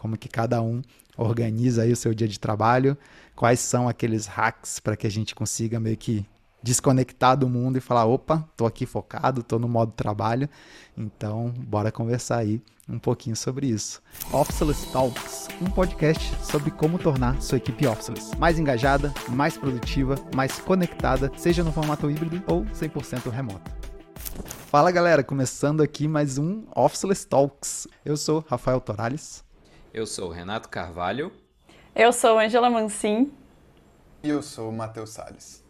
Como que cada um organiza aí o seu dia de trabalho, quais são aqueles hacks para que a gente consiga meio que desconectar do mundo e falar, opa, tô aqui focado, tô no modo trabalho. Então, bora conversar aí um pouquinho sobre isso. Officeless Talks, um podcast sobre como tornar sua equipe officeless mais engajada, mais produtiva, mais conectada, seja no formato híbrido ou 100% remoto. Fala galera, começando aqui mais um Officeless Talks. Eu sou Rafael Torales. Eu sou Renato Carvalho. Eu sou Angela Mancin. E eu sou Matheus Salles.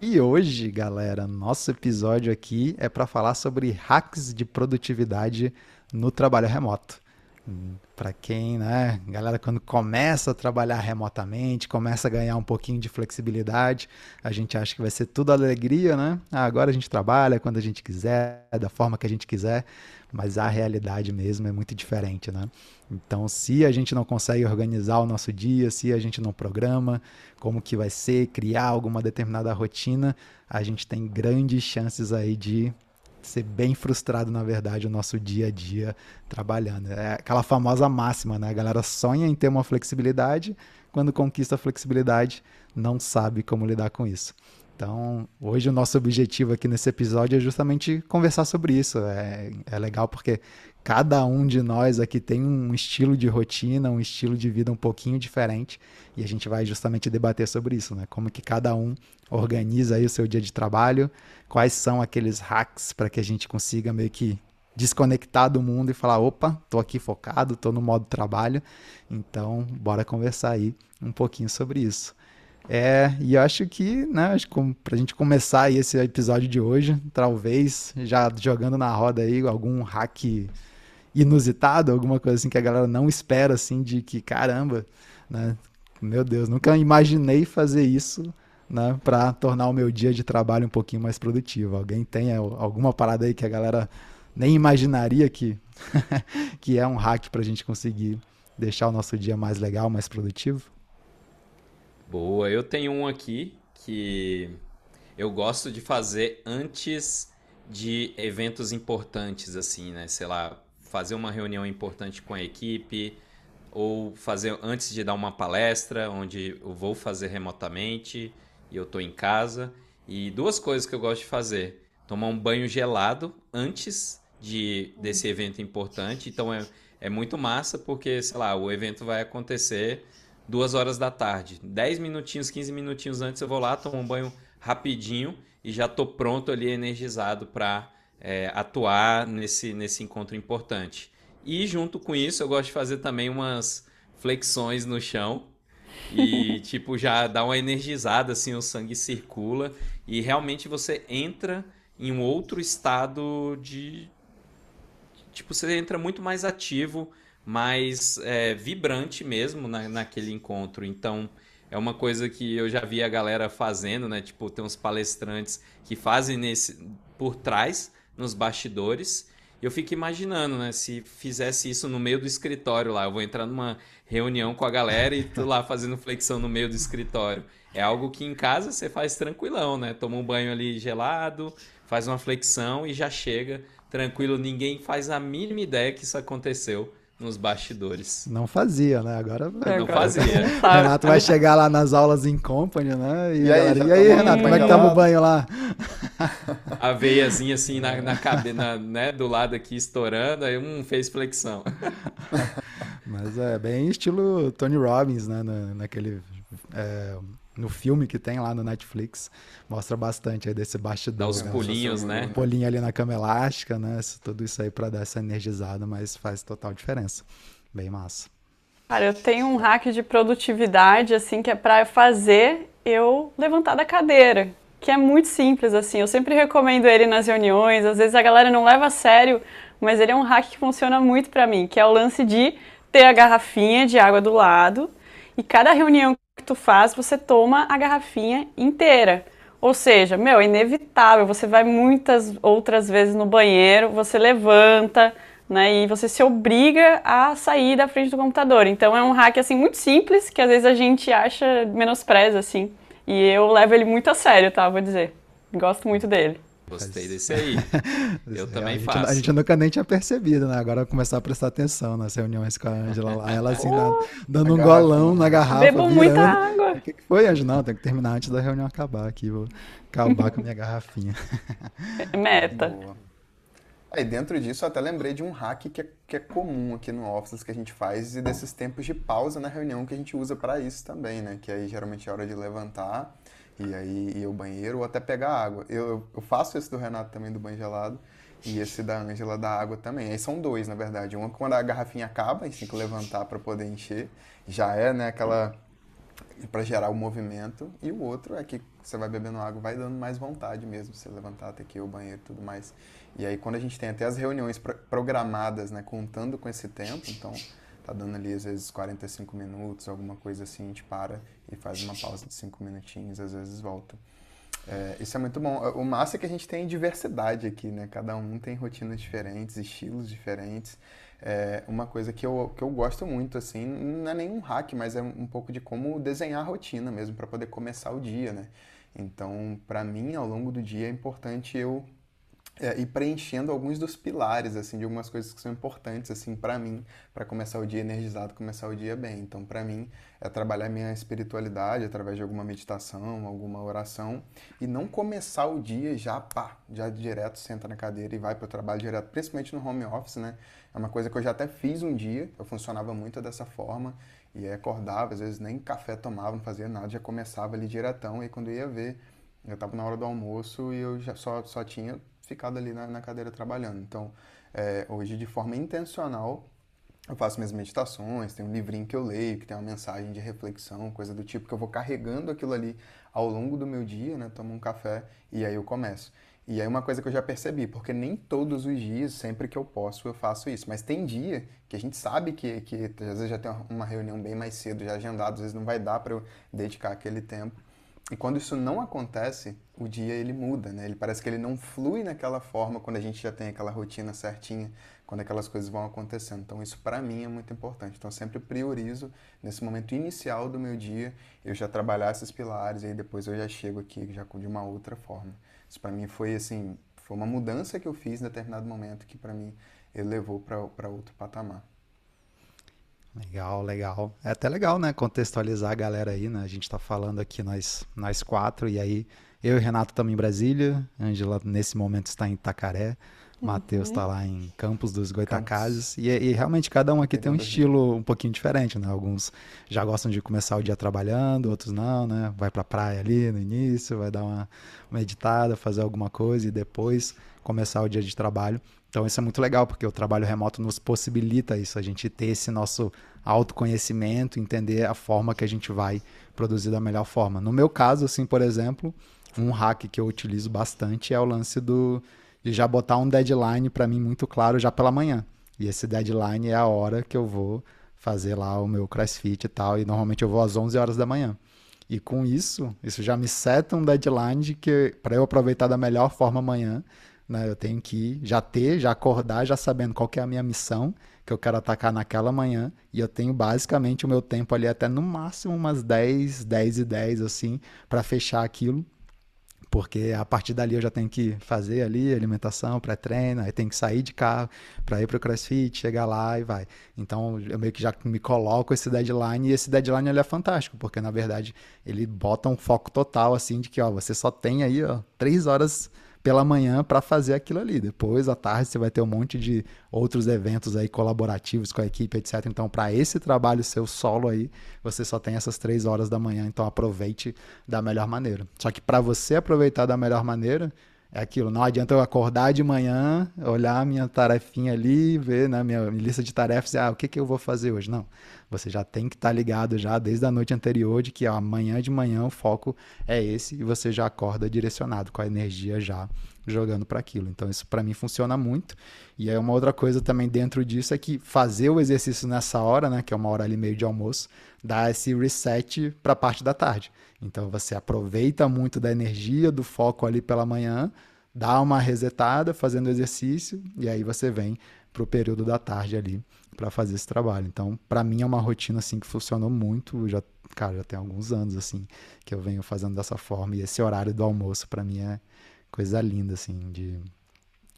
E hoje, galera, nosso episódio aqui é para falar sobre hacks de produtividade no trabalho remoto. Para quem, né, galera, quando começa a trabalhar remotamente, começa a ganhar um pouquinho de flexibilidade, a gente acha que vai ser tudo alegria, né? Ah, agora a gente trabalha quando a gente quiser, da forma que a gente quiser, mas a realidade mesmo é muito diferente, né? Então, se a gente não consegue organizar o nosso dia, se a gente não programa como que vai ser, criar alguma determinada rotina, a gente tem grandes chances aí de ser bem frustrado, na verdade, o nosso dia a dia trabalhando. É aquela famosa máxima, né? A galera sonha em ter uma flexibilidade, quando conquista a flexibilidade, não sabe como lidar com isso. Então, hoje o nosso objetivo aqui nesse episódio é justamente conversar sobre isso. É, é legal porque cada um de nós aqui tem um estilo de rotina, um estilo de vida um pouquinho diferente e a gente vai justamente debater sobre isso, né? Como que cada um organiza aí o seu dia de trabalho, quais são aqueles hacks para que a gente consiga meio que desconectar do mundo e falar, opa, tô aqui focado, tô no modo trabalho. Então, bora conversar aí um pouquinho sobre isso. É, e acho que, né, acho que pra gente começar aí esse episódio de hoje, talvez já jogando na roda aí algum hack inusitado, alguma coisa assim que a galera não espera, assim, de que caramba, né? Meu Deus, nunca imaginei fazer isso, né, para tornar o meu dia de trabalho um pouquinho mais produtivo. Alguém tem alguma parada aí que a galera nem imaginaria que, que é um hack para a gente conseguir deixar o nosso dia mais legal, mais produtivo? Boa, eu tenho um aqui que eu gosto de fazer antes de eventos importantes, assim, né? Sei lá, fazer uma reunião importante com a equipe, ou fazer antes de dar uma palestra, onde eu vou fazer remotamente e eu estou em casa. E duas coisas que eu gosto de fazer: tomar um banho gelado antes de desse evento importante. Então é, é muito massa, porque, sei lá, o evento vai acontecer duas horas da tarde. dez minutinhos, 15 minutinhos antes eu vou lá, tomo um banho rapidinho e já estou pronto ali, energizado para é, atuar nesse, nesse encontro importante. E junto com isso, eu gosto de fazer também umas flexões no chão. E, tipo, já dá uma energizada, assim, o sangue circula. E realmente você entra em um outro estado de. Tipo, você entra muito mais ativo, mais é, vibrante mesmo na, naquele encontro. Então, é uma coisa que eu já vi a galera fazendo, né? Tipo, tem uns palestrantes que fazem nesse por trás nos bastidores. Eu fico imaginando, né? Se fizesse isso no meio do escritório lá, eu vou entrar numa reunião com a galera e tô lá fazendo flexão no meio do escritório. É algo que em casa você faz tranquilão, né? Toma um banho ali gelado, faz uma flexão e já chega tranquilo. Ninguém faz a mínima ideia que isso aconteceu nos bastidores. Não fazia, né? Agora vai. Não fazia. Renato vai chegar lá nas aulas em company, né? E, e aí, galera, e aí Renato, como é que tava o banho lá? A veiazinha assim na, na cabeça, né? Do lado aqui estourando, aí um fez flexão. Mas é bem estilo Tony Robbins, né? Na, naquele. É, no filme que tem lá no Netflix, mostra bastante aí desse bastidor. Dá os né? pulinhos, né? Um pulinho ali na cama elástica, né? Tudo isso aí para dar essa energizada, mas faz total diferença. Bem massa. Cara, eu tenho um hack de produtividade, assim, que é para fazer eu levantar da cadeira. Que é muito simples, assim. Eu sempre recomendo ele nas reuniões. Às vezes a galera não leva a sério, mas ele é um hack que funciona muito para mim, que é o lance de ter a garrafinha de água do lado. E cada reunião que tu faz, você toma a garrafinha inteira. Ou seja, meu, é inevitável. Você vai muitas outras vezes no banheiro, você levanta, né? E você se obriga a sair da frente do computador. Então é um hack assim muito simples que às vezes a gente acha menospreza assim. E eu levo ele muito a sério, tá? Vou dizer. Gosto muito dele. Gostei desse aí. Eu também a gente, faço. A gente nunca nem tinha percebido, né? Agora começar a prestar atenção nas reuniões com a Ângela lá. Ela assim, oh, dando um golão na garrafa. Bebo virando. muita água. O que, que foi, Ângela? Não, tem que terminar antes da reunião acabar aqui. Vou acabar com a minha garrafinha. Meta. Boa. Aí dentro disso eu até lembrei de um hack que é, que é comum aqui no Office que a gente faz e desses tempos de pausa na reunião que a gente usa para isso também, né? Que aí geralmente é hora de levantar e aí ir ao banheiro ou até pegar água. Eu, eu faço esse do Renato também do banho gelado e esse da Ângela da água também. Aí são dois, na verdade. Um quando a garrafinha acaba, a gente tem que levantar para poder encher. Já é, né, aquela para gerar o movimento e o outro é que você vai bebendo água, vai dando mais vontade mesmo, você levantar até aqui o banheiro e tudo mais. E aí quando a gente tem até as reuniões programadas, né, contando com esse tempo, então tá dando ali às vezes 45 minutos, alguma coisa assim, a gente para e faz uma pausa de 5 minutinhos, às vezes volta. É, isso é muito bom. O massa é que a gente tem diversidade aqui, né? Cada um tem rotinas diferentes, estilos diferentes. É uma coisa que eu, que eu gosto muito, assim, não é nenhum hack, mas é um pouco de como desenhar a rotina mesmo para poder começar o dia, né? Então, para mim, ao longo do dia é importante eu é, ir preenchendo alguns dos pilares assim de algumas coisas que são importantes assim para mim para começar o dia energizado começar o dia bem. Então para mim é trabalhar minha espiritualidade através de alguma meditação alguma oração. E não começar o dia já pá já direto senta na cadeira e vai para o trabalho direto principalmente no home office né? É uma coisa que eu já até fiz um dia eu funcionava muito dessa forma. E acordava às vezes nem café tomava não fazia nada já começava ali diretão. E quando ia ver eu estava na hora do almoço e eu já só, só tinha ficado ali na, na cadeira trabalhando. Então, é, hoje, de forma intencional, eu faço minhas meditações, tem um livrinho que eu leio, que tem uma mensagem de reflexão, coisa do tipo, que eu vou carregando aquilo ali ao longo do meu dia, né? Tomo um café e aí eu começo. E aí uma coisa que eu já percebi, porque nem todos os dias, sempre que eu posso, eu faço isso. Mas tem dia que a gente sabe que, que às vezes já tem uma reunião bem mais cedo, já agendado, às vezes não vai dar para eu dedicar aquele tempo. E quando isso não acontece, o dia ele muda, né? Ele parece que ele não flui naquela forma quando a gente já tem aquela rotina certinha, quando aquelas coisas vão acontecendo. Então isso para mim é muito importante. Então eu sempre priorizo nesse momento inicial do meu dia eu já trabalhar esses pilares e aí depois eu já chego aqui já de uma outra forma. Isso para mim foi assim, foi uma mudança que eu fiz em determinado momento que para mim ele levou para outro patamar. Legal, legal. É até legal, né? Contextualizar a galera aí, né? A gente tá falando aqui nós, nós quatro, e aí eu e Renato estamos em Brasília, Angela nesse momento está em Itacaré, uhum. Matheus está lá em Campos dos Goitacazes, e, e, realmente cada um aqui tem um estilo um pouquinho diferente, né? Alguns já gostam de começar o dia trabalhando, outros não, né? Vai pra praia ali no início, vai dar uma meditada, fazer alguma coisa e depois começar o dia de trabalho. Então isso é muito legal, porque o trabalho remoto nos possibilita isso, a gente ter esse nosso autoconhecimento, entender a forma que a gente vai produzir da melhor forma. No meu caso, assim, por exemplo, um hack que eu utilizo bastante é o lance do de já botar um deadline para mim muito claro já pela manhã. E esse deadline é a hora que eu vou fazer lá o meu CrossFit e tal, e normalmente eu vou às 11 horas da manhã. E com isso, isso já me seta um deadline que para eu aproveitar da melhor forma amanhã né? Eu tenho que já ter, já acordar, já sabendo qual é a minha missão que eu quero atacar naquela manhã. E eu tenho basicamente o meu tempo ali até no máximo umas 10, 10 e 10, assim, para fechar aquilo. Porque a partir dali eu já tenho que fazer ali alimentação, pré-treino, aí tenho que sair de carro para ir para o CrossFit, chegar lá e vai. Então eu meio que já me coloco esse deadline e esse deadline ele é fantástico, porque na verdade ele bota um foco total assim de que ó, você só tem aí ó, três horas pela manhã para fazer aquilo ali. Depois, à tarde, você vai ter um monte de outros eventos aí colaborativos com a equipe, etc. Então, para esse trabalho seu solo aí, você só tem essas três horas da manhã. Então, aproveite da melhor maneira. Só que para você aproveitar da melhor maneira, é aquilo. Não adianta eu acordar de manhã, olhar minha tarefinha ali, ver na né, minha lista de tarefas, ah, o que, que eu vou fazer hoje? Não. Você já tem que estar tá ligado já desde a noite anterior de que amanhã de manhã o foco é esse e você já acorda direcionado com a energia já jogando para aquilo. Então isso para mim funciona muito. E aí uma outra coisa também dentro disso é que fazer o exercício nessa hora, né, que é uma hora ali meio de almoço, dá esse reset para a parte da tarde. Então você aproveita muito da energia, do foco ali pela manhã, dá uma resetada fazendo exercício e aí você vem para o período da tarde ali para fazer esse trabalho. Então, para mim é uma rotina assim que funcionou muito, já, cara, já tem alguns anos assim que eu venho fazendo dessa forma e esse horário do almoço para mim é coisa linda, assim, de,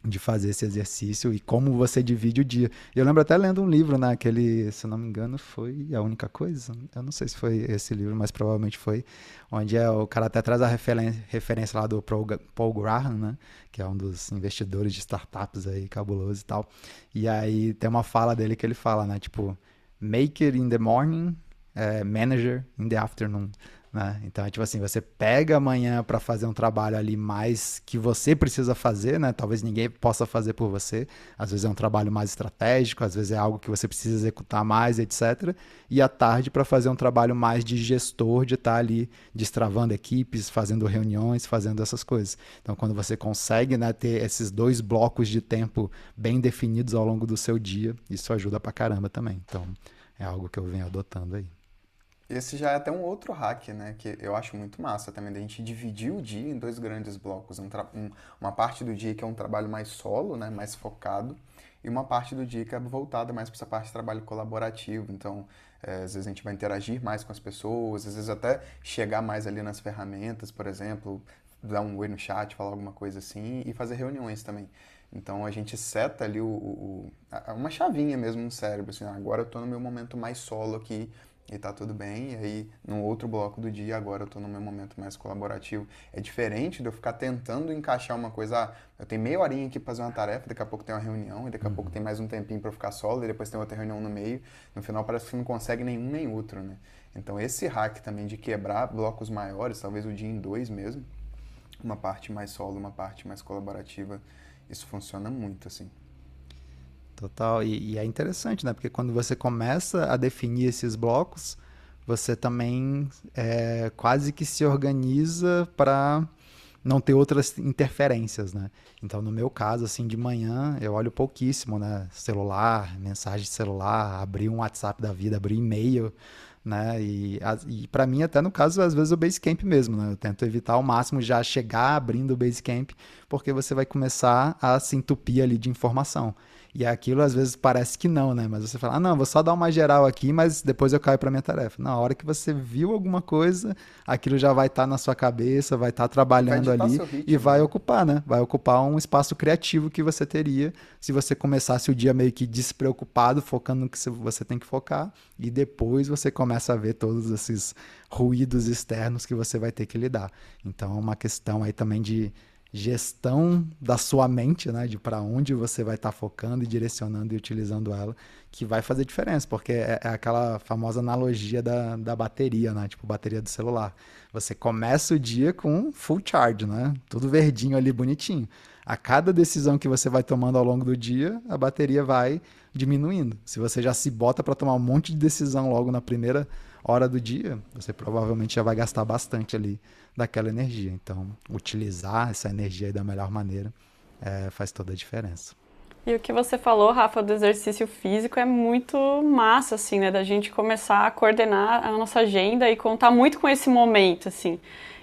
de fazer esse exercício e como você divide o dia. Eu lembro até lendo um livro, né? Aquele, se não me engano, foi A Única Coisa. Eu não sei se foi esse livro, mas provavelmente foi. Onde é, o cara até traz a referência, lá do Paul Graham, né? Que é um dos investidores de startups aí, cabuloso e tal. E aí tem uma fala dele que ele fala, né? Tipo, make it in the morning, uh, manager in the afternoon. Né? Então, é tipo assim, você pega amanhã para fazer um trabalho ali mais que você precisa fazer, né? Talvez ninguém possa fazer por você. Às vezes é um trabalho mais estratégico, às vezes é algo que você precisa executar mais, etc. E à tarde para fazer um trabalho mais de gestor, de estar tá ali destravando equipes, fazendo reuniões, fazendo essas coisas. Então, quando você consegue né, ter esses dois blocos de tempo bem definidos ao longo do seu dia, isso ajuda pra caramba também. Então, é algo que eu venho adotando aí. Esse já é até um outro hack, né? Que eu acho muito massa também, da gente dividir o dia em dois grandes blocos. Um, um, uma parte do dia que é um trabalho mais solo, né? Mais focado. E uma parte do dia que é voltada mais para essa parte de trabalho colaborativo. Então, é, às vezes a gente vai interagir mais com as pessoas, às vezes até chegar mais ali nas ferramentas, por exemplo, dar um oi no chat, falar alguma coisa assim, e fazer reuniões também. Então a gente seta ali o, o, uma chavinha mesmo no cérebro, assim, ah, agora eu estou no meu momento mais solo aqui, e tá tudo bem. E aí, no outro bloco do dia, agora eu tô no meu momento mais colaborativo. É diferente de eu ficar tentando encaixar uma coisa. Ah, eu tenho meia horinha aqui pra fazer uma tarefa, daqui a pouco tem uma reunião, e daqui a pouco tem mais um tempinho para ficar solo, e depois tem outra reunião no meio. No final parece que não consegue nenhum nem outro, né? Então, esse hack também de quebrar blocos maiores, talvez o dia em dois mesmo, uma parte mais solo, uma parte mais colaborativa, isso funciona muito, assim. Total. E, e, é interessante, né? Porque quando você começa a definir esses blocos, você também é, quase que se organiza para não ter outras interferências, né? Então, no meu caso, assim, de manhã, eu olho pouquíssimo, né? Celular, mensagem de celular, abrir um WhatsApp da vida, abrir e-mail, né? E, e para mim, até no caso, às vezes o Basecamp mesmo, né? Eu tento evitar ao máximo já chegar abrindo o Basecamp, porque você vai começar a se entupir ali de informação. E aquilo às vezes parece que não, né? Mas você fala, ah, não, vou só dar uma geral aqui, mas depois eu caio para minha tarefa. Na hora que você viu alguma coisa, aquilo já vai estar tá na sua cabeça, vai estar tá trabalhando vai ali ritmo, e vai né? ocupar, né? Vai ocupar um espaço criativo que você teria se você começasse o dia meio que despreocupado, focando no que você tem que focar, e depois você começa a ver todos esses ruídos externos que você vai ter que lidar. Então é uma questão aí também de gestão da sua mente, né, de para onde você vai estar tá focando e direcionando e utilizando ela, que vai fazer diferença, porque é, é, aquela famosa analogia da, da bateria, né, tipo bateria do celular. Você começa o dia com full charge, né, tudo verdinho ali, bonitinho. A cada decisão que você vai tomando ao longo do dia, a bateria vai diminuindo. Se você já se bota para tomar um monte de decisão logo na primeira hora do dia, você provavelmente já vai gastar bastante ali daquela energia. Então, utilizar essa energia da melhor maneira é, faz toda a diferença. E o que você falou, Rafa, do exercício físico é muito massa, assim, né? Da gente começar a coordenar a nossa agenda e contar muito com esse momento, assim.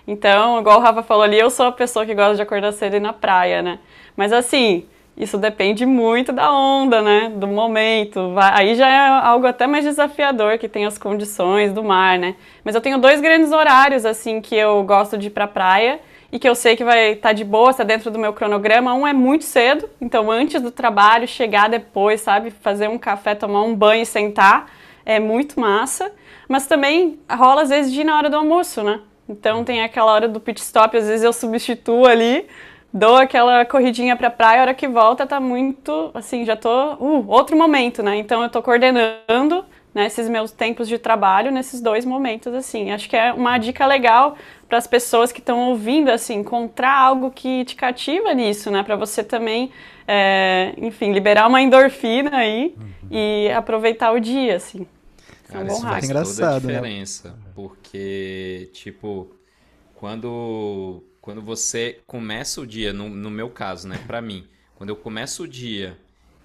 Então, igual o Rafa falou ali, eu sou a pessoa que gosta de acordar cedo e ir na praia, né? Mas assim, isso depende muito da onda, né? Do momento. Aí já é algo até mais desafiador, que tem as condições do mar, né? Mas eu tenho dois grandes horários, assim, que eu gosto de ir pra praia e que eu sei que vai estar tá de boa, está dentro do meu cronograma. Um é muito cedo, então antes do trabalho, chegar depois, sabe? Fazer um café, tomar um banho e sentar. É muito massa. Mas também rola às vezes de ir na hora do almoço, né? Então tem aquela hora do pit stop, às vezes eu substituo ali dou aquela corridinha pra praia, a hora que volta tá muito, assim, já tô, uh, outro momento, né? Então eu tô coordenando né, esses meus tempos de trabalho nesses dois momentos, assim. Acho que é uma dica legal para as pessoas que estão ouvindo, assim, encontrar algo que te cativa nisso, né? Para você também, é, enfim, liberar uma endorfina aí uhum. e aproveitar o dia, assim. Cara, é um bom isso faz toda a né? diferença, né? porque, tipo, quando quando você começa o dia, no, no meu caso, né, para mim, quando eu começo o dia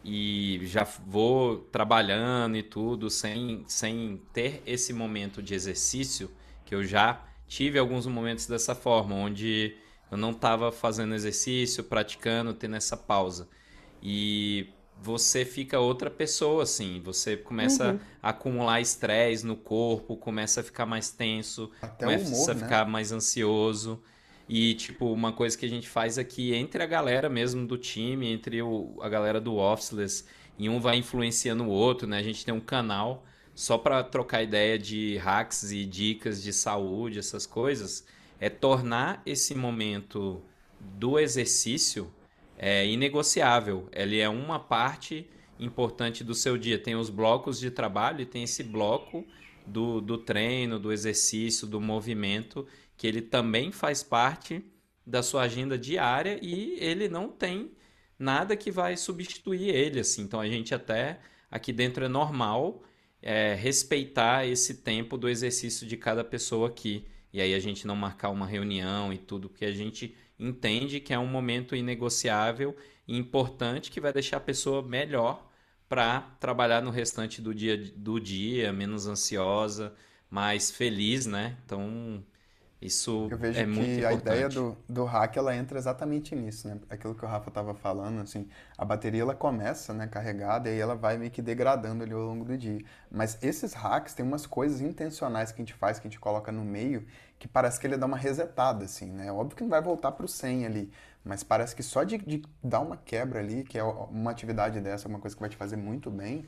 e já vou trabalhando e tudo, sem, sem ter esse momento de exercício, que eu já tive alguns momentos dessa forma, onde eu não estava fazendo exercício, praticando, tendo essa pausa. E você fica outra pessoa, assim. Você começa uhum. a acumular estresse no corpo, começa a ficar mais tenso, Até começa humor, a ficar né? mais ansioso. E, tipo, uma coisa que a gente faz aqui entre a galera mesmo do time, entre o, a galera do Officeless, e um vai influenciando o outro, né? A gente tem um canal só para trocar ideia de hacks e dicas de saúde, essas coisas, é tornar esse momento do exercício é, inegociável. Ele é uma parte importante do seu dia. Tem os blocos de trabalho e tem esse bloco do, do treino, do exercício, do movimento, que ele também faz parte da sua agenda diária e ele não tem nada que vai substituir ele. Assim. Então a gente até aqui dentro é normal é, respeitar esse tempo do exercício de cada pessoa aqui. E aí a gente não marcar uma reunião e tudo, porque a gente entende que é um momento inegociável e importante que vai deixar a pessoa melhor para trabalhar no restante do dia, do dia, menos ansiosa, mais feliz, né? Então, isso Eu vejo é muito que importante. a ideia do, do hack ela entra exatamente nisso, né? Aquilo que o Rafa estava falando, assim, a bateria ela começa, né, carregada e aí ela vai meio que degradando ali ao longo do dia. Mas esses hacks tem umas coisas intencionais que a gente faz, que a gente coloca no meio, que parece que ele dá uma resetada, assim, né? Óbvio que não vai voltar para o 100 ali, mas parece que só de, de dar uma quebra ali, que é uma atividade dessa, uma coisa que vai te fazer muito bem,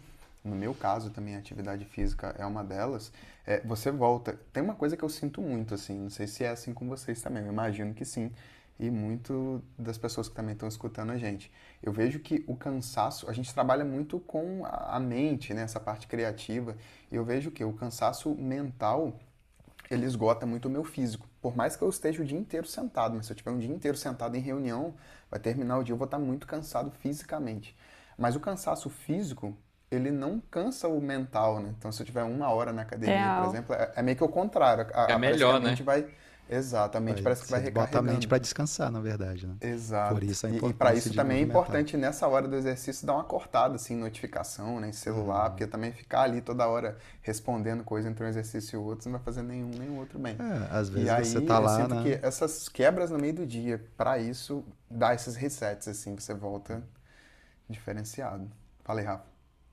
no meu caso também a atividade física é uma delas, é, você volta. Tem uma coisa que eu sinto muito, assim, não sei se é assim com vocês também, eu imagino que sim, e muito das pessoas que também estão escutando a gente. Eu vejo que o cansaço, a gente trabalha muito com a mente, né, essa parte criativa, e eu vejo que o cansaço mental, ele esgota muito o meu físico. Por mais que eu esteja o dia inteiro sentado, mas se eu tiver um dia inteiro sentado em reunião, vai terminar o dia, eu vou estar muito cansado fisicamente. Mas o cansaço físico, ele não cansa o mental, né? Então, se eu tiver uma hora na academia, Real. por exemplo, é, é meio que o contrário. A, É a- melhor, mente vai... Exatamente, parece que vai bota a recarregando. mente para descansar, na verdade, né? Exato. Por isso a E- e importância para isso também é importante nessa hora do exercício dar uma cortada assim, em notificação, né, em celular, Uhum. porque também ficar ali toda hora respondendo coisa entre um exercício e o outro, você não vai fazer nenhum nem outro bem. É, às E vezes aí você tá eu lá, sinto né? que essas quebras no meio do dia, para isso, dá esses resets assim, você volta diferenciado. Falei, Rafa.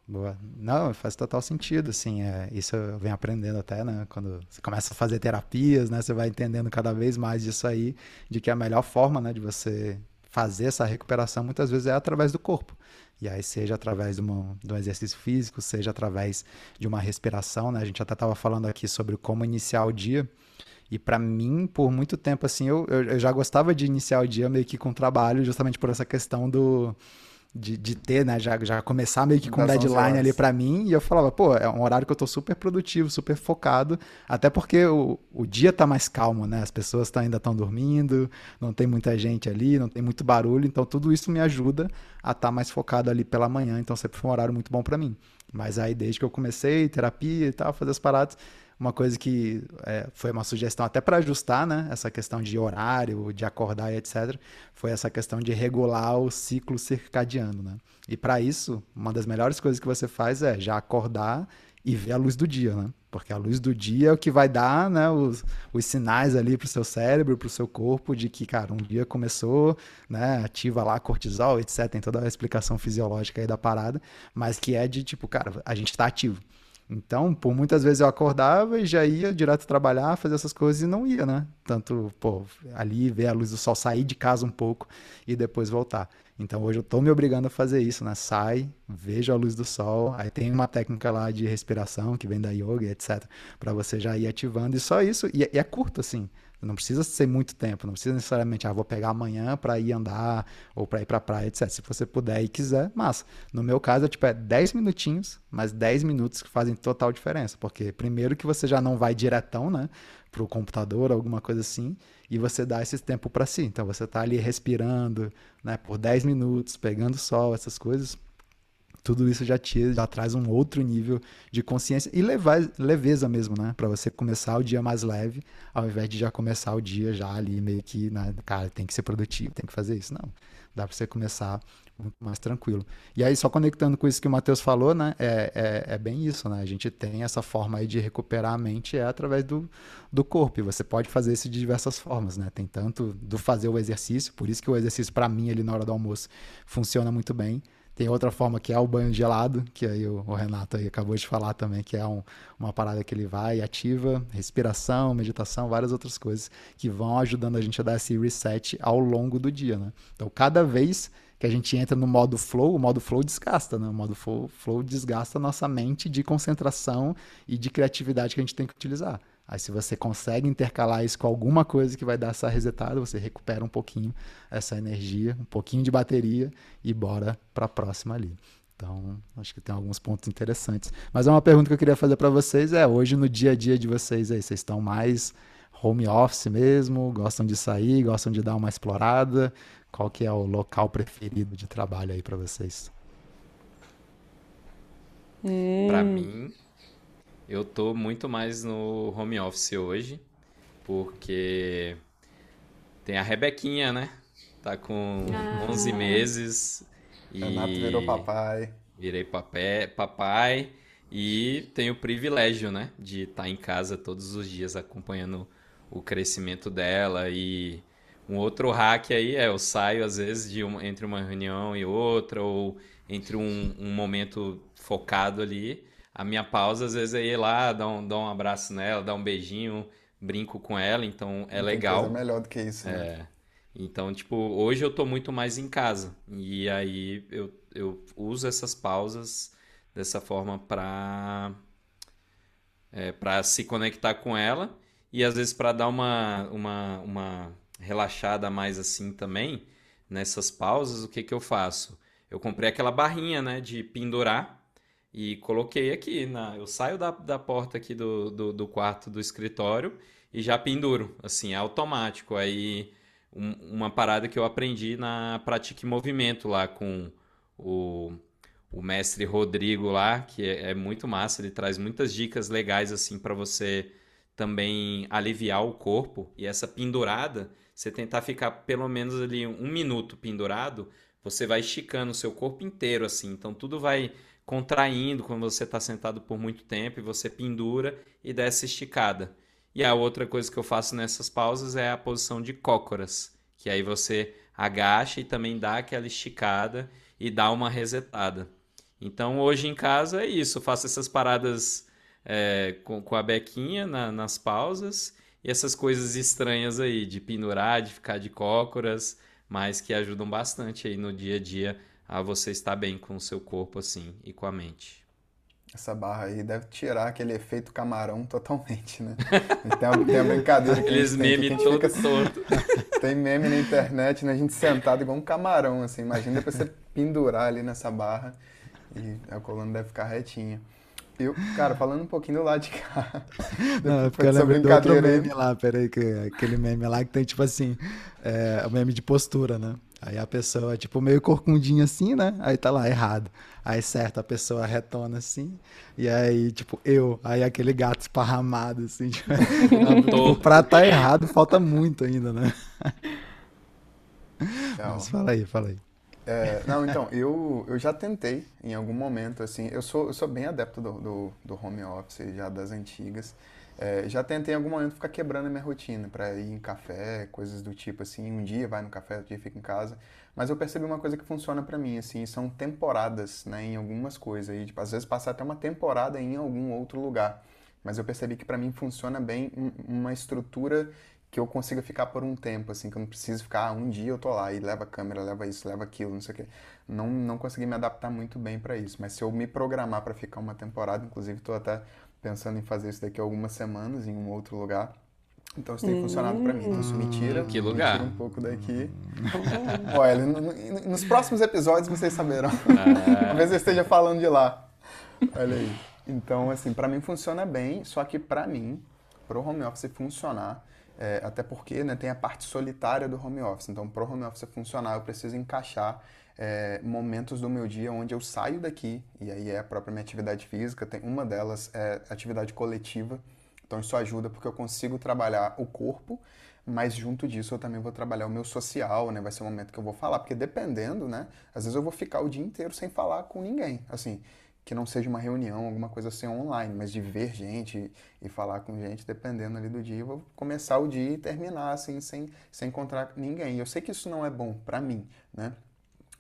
Boa. Não, faz total sentido, assim, é, isso eu venho aprendendo até, né, quando você começa a fazer terapias, né, você vai entendendo cada vez mais disso aí, de que a melhor forma, né, de você fazer essa recuperação muitas vezes é através do corpo. E aí seja através de, uma, de um exercício físico, seja através de uma respiração, né, a gente até estava falando aqui sobre como iniciar o dia, e para mim, por muito tempo, assim, eu, eu, já gostava de iniciar o dia meio que com trabalho, justamente por essa questão do de, de ter, né, já, já começar meio que com 11 deadline ali pra mim, e eu falava, pô, é um horário que eu tô super produtivo, super focado, até porque o, o dia tá mais calmo, né, as pessoas tá, ainda estão dormindo, não tem muita gente ali, não tem muito barulho, então tudo isso me ajuda a estar mais focado ali pela manhã, então sempre foi um horário muito bom pra mim. Mas aí desde que eu comecei terapia e tal, fazer as paradas, uma coisa que é, foi uma sugestão até para ajustar, né? Essa questão de horário, de acordar e etc. Foi essa questão de regular o ciclo circadiano, né? E para isso, uma das melhores coisas que você faz é já acordar e ver a luz do dia, né? Porque a luz do dia é o que vai dar, né, os, os sinais ali pro seu cérebro, pro seu corpo de que, cara, um dia começou, né, ativa lá cortisol, etc. Tem toda a explicação fisiológica aí da parada, mas que é de tipo, cara, a gente tá ativo. Então, por muitas vezes eu acordava e já ia direto trabalhar, fazer essas coisas e não ia, né? Tanto, pô, ali ver a luz do sol, sair de casa um pouco e depois voltar. Então hoje eu tô me obrigando a fazer isso, né? Sai, vejo a luz do sol, aí tem uma técnica lá de respiração que vem da yoga, etc, para você já ir ativando e só isso, e, e é curto assim. Não precisa ser muito tempo, não precisa necessariamente, ah, vou pegar amanhã para ir andar ou para ir para praia, etc. Se você puder e quiser, mas no meu caso é tipo é 10 minutinhos, mas 10 minutos que fazem total diferença, porque primeiro que você já não vai diretão, né, pro computador, alguma coisa assim, e você dá esse tempo para si. Então você tá ali respirando, né, por 10 minutos, pegando sol, essas coisas. Tudo isso já te já traz um outro nível de consciência e levar, leveza mesmo, né? Para você começar o dia mais leve, ao invés de já começar o dia já ali meio que, né, cara, tem que ser produtivo, tem que fazer isso. Não. Dá para você começar muito mais tranquilo. E aí, só conectando com isso que o Matheus falou, né? É, é, é, bem isso, né? A gente tem essa forma aí de recuperar a mente é através do, do corpo. E você pode fazer isso de diversas formas, né? Tem tanto do fazer o exercício, por isso que o exercício, para mim, ali na hora do almoço, funciona muito bem. Tem outra forma que é o banho gelado, que aí o, o Renato aí acabou de falar também, que é um, uma parada que ele vai e ativa, respiração, meditação, várias outras coisas que vão ajudando a gente a dar esse reset ao longo do dia, né? Então, cada vez que a gente entra no modo flow, o modo flow desgasta, né? O modo flow, flow desgasta a nossa mente de concentração e de criatividade que a gente tem que utilizar. Aí se você consegue intercalar isso com alguma coisa que vai dar essa resetada, você recupera um pouquinho essa energia, um pouquinho de bateria e bora para a próxima ali. Então, acho que tem alguns pontos interessantes. Mas é uma pergunta que eu queria fazer para vocês é, hoje no dia a dia de vocês aí, vocês estão mais home office mesmo, gostam de sair, gostam de dar uma explorada? Qual que é o local preferido de trabalho aí para vocês? Hum. Para mim, eu tô muito mais no home office hoje, porque tem a Rebequinha, né? Tá com ah. 11 meses. E Renato virou papai. Virei papé, papai e tenho o privilégio, né? De estar tá em casa todos os dias acompanhando o crescimento dela e um outro hack aí é eu saio às vezes de uma, entre uma reunião e outra ou entre um, um momento focado ali a minha pausa, às vezes, é ir lá, dar um, dar um abraço nela, dar um beijinho, brinco com ela, então é Não legal. Coisa melhor do que isso, né? É. Então, tipo, hoje eu tô muito mais em casa. E aí eu, eu uso essas pausas dessa forma pra, é, pra se conectar com ela. E às vezes para dar uma, uma, uma relaxada mais assim também, nessas pausas, o que que eu faço? Eu comprei aquela barrinha, né, de pendurar e coloquei aqui. Na, eu saio da, da porta aqui do, do, do quarto do escritório e já penduro, assim, é automático. Aí um, uma parada que eu aprendi na Pratique Movimento lá com o, o mestre Rodrigo lá, que é, é muito massa, ele traz muitas dicas legais assim para você também aliviar o corpo. E essa pendurada, você tentar ficar pelo menos ali um minuto pendurado, você vai esticando o seu corpo inteiro assim. Então tudo vai contraindo quando você está sentado por muito tempo e você pendura e dá essa esticada. E a outra coisa que eu faço nessas pausas é a posição de cócoras, que aí você agacha e também dá aquela esticada e dá uma resetada. Então hoje em casa é isso, eu faço essas paradas é, com, com, a bequinha na, nas pausas e essas coisas estranhas aí de pendurar, de ficar de cócoras, mas que ajudam bastante aí no dia a dia a você estar bem com o seu corpo assim e com a mente. Essa barra aí deve tirar aquele efeito camarão totalmente, né? Tem uma, tem uma brincadeira que Aqueles memes todo fica... torto. Tem meme na internet, né? A gente sentado igual um camarão, assim. Imagina depois você pendurar ali nessa barra e a coluna deve ficar retinha. Eu, cara, falando um pouquinho do lado de cá. Não, é porque eu lembro do outro meme lá, peraí, que, aquele meme lá que tem tipo assim, é, o meme de postura, né? Aí a pessoa, tipo, meio corcundinha assim, né? Aí tá lá, errado. Aí certo, a pessoa retona assim. E aí, tipo, eu. Aí aquele gato esparramado, assim. Tipo, pra tá errado, falta muito ainda, né? Mas fala aí, fala aí. É, não, então, eu, eu já tentei em algum momento, assim. Eu sou, eu sou bem adepto do, do, do home office, já das antigas. É, já tentei em algum momento ficar quebrando a minha rotina para ir em café, coisas do tipo assim. Um dia vai no café, outro dia fica em casa. Mas eu percebi uma coisa que funciona para mim, assim, são temporadas, né, em algumas coisas. E, tipo, às vezes passar até uma temporada em algum outro lugar. Mas eu percebi que para mim funciona bem uma estrutura que eu consiga ficar por um tempo, assim, que eu não preciso ficar, ah, um dia eu tô lá e leva a câmera, leva isso, leva aquilo, não sei o quê. Não, não consegui me adaptar muito bem para isso. Mas se eu me programar para ficar uma temporada, inclusive tô até pensando em fazer isso daqui algumas semanas em um outro lugar. Então isso tem funcionado para mim. Então isso me tira, que lugar? Me tira um pouco daqui. Olha, nos próximos episódios vocês saberão. Ah. Talvez eu esteja falando de lá. Olha aí. Então, assim, para mim funciona bem, só que para mim, pro home office funcionar, é, até porque né, tem a parte solitária do home office. Então, pro home office funcionar, eu preciso encaixar é, momentos do meu dia onde eu saio daqui, e aí é a própria minha atividade física, tem uma delas é atividade coletiva, então isso ajuda porque eu consigo trabalhar o corpo, mas junto disso eu também vou trabalhar o meu social, né? Vai ser o momento que eu vou falar, porque dependendo, né? Às vezes eu vou ficar o dia inteiro sem falar com ninguém, assim, que não seja uma reunião, alguma coisa assim online, mas de ver gente e falar com gente, dependendo ali do dia, eu vou começar o dia e terminar assim sem, sem encontrar ninguém. Eu sei que isso não é bom para mim, né?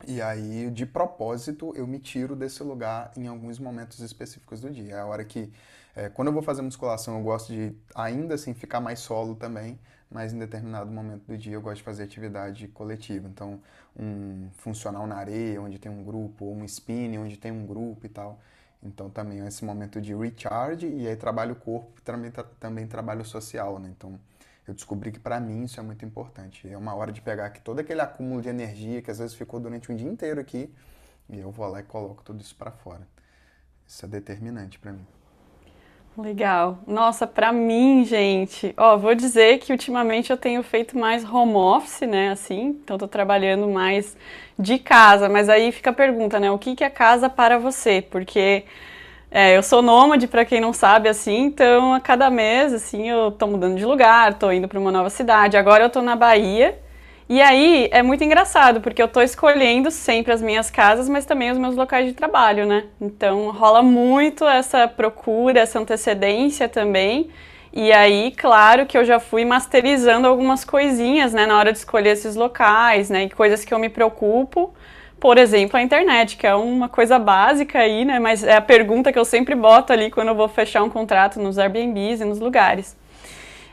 E aí, de propósito, eu me tiro desse lugar em alguns momentos específicos do dia. É a hora que, é, quando eu vou fazer musculação, eu gosto de ainda assim ficar mais solo também, mas em determinado momento do dia eu gosto de fazer atividade coletiva. Então, um funcional na areia, onde tem um grupo, ou um spinning, onde tem um grupo e tal. Então, também é esse momento de recharge e aí trabalho o corpo, também, também trabalho social, né? Então, eu descobri que para mim isso é muito importante. É uma hora de pegar aqui todo aquele acúmulo de energia que às vezes ficou durante um dia inteiro aqui e eu vou lá e coloco tudo isso para fora. Isso é determinante para mim. Legal. Nossa, para mim, gente, ó, vou dizer que ultimamente eu tenho feito mais home office, né, assim, então tô trabalhando mais de casa, mas aí fica a pergunta, né, o que que é casa para você? Porque é, eu sou nômade, para quem não sabe, assim, então a cada mês, assim, eu tô mudando de lugar, tô indo para uma nova cidade. Agora eu tô na Bahia. E aí é muito engraçado, porque eu tô escolhendo sempre as minhas casas, mas também os meus locais de trabalho, né? Então rola muito essa procura, essa antecedência também. E aí, claro que eu já fui masterizando algumas coisinhas, né, na hora de escolher esses locais, né, e coisas que eu me preocupo por exemplo, a internet, que é uma coisa básica aí, né? Mas é a pergunta que eu sempre boto ali quando eu vou fechar um contrato nos Airbnbs e nos lugares.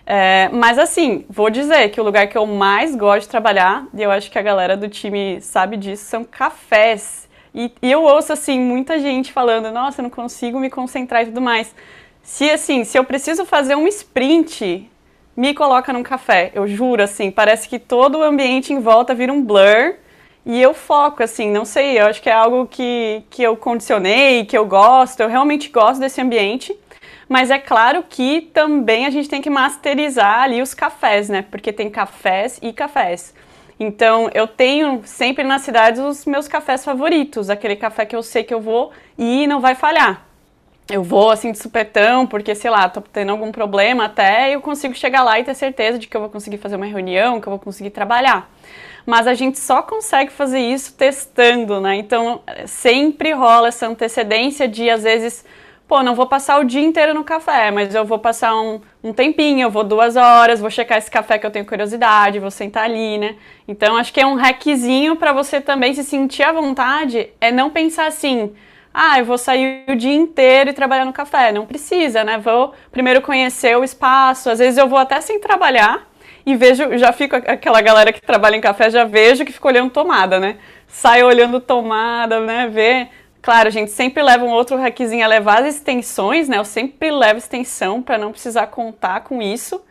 É, mas assim, vou dizer que o lugar que eu mais gosto de trabalhar, e eu acho que a galera do time sabe disso, são cafés. E, e eu ouço assim muita gente falando, nossa, eu não consigo me concentrar e tudo mais. Se assim, se eu preciso fazer um sprint, me coloca num café. Eu juro assim, parece que todo o ambiente em volta vira um blur e eu foco, assim, não sei, eu acho que é algo que, que eu condicionei, que eu gosto, eu realmente gosto desse ambiente. Mas é claro que também a gente tem que masterizar ali os cafés, né? Porque tem cafés e cafés. Então eu tenho sempre na cidade os meus cafés favoritos, aquele café que eu sei que eu vou e não vai falhar. Eu vou assim de supetão, porque sei lá, tô tendo algum problema até eu consigo chegar lá e ter certeza de que eu vou conseguir fazer uma reunião, que eu vou conseguir trabalhar mas a gente só consegue fazer isso testando, né? Então sempre rola essa antecedência de às vezes, pô, não vou passar o dia inteiro no café, mas eu vou passar um, um tempinho, eu vou duas horas, vou checar esse café que eu tenho curiosidade, vou sentar ali, né? Então acho que é um hackzinho para você também se sentir à vontade, é não pensar assim. Ah, eu vou sair o dia inteiro e trabalhar no café. Não precisa, né? Vou primeiro conhecer o espaço. Às vezes eu vou até sem trabalhar, e vejo, já fico aquela galera que trabalha em café, já vejo que fica olhando tomada, né? Sai olhando tomada, né? Vê. Claro, a gente sempre leva um outro hackzinho a levar as extensões, né? Eu sempre levo extensão para não precisar contar com isso.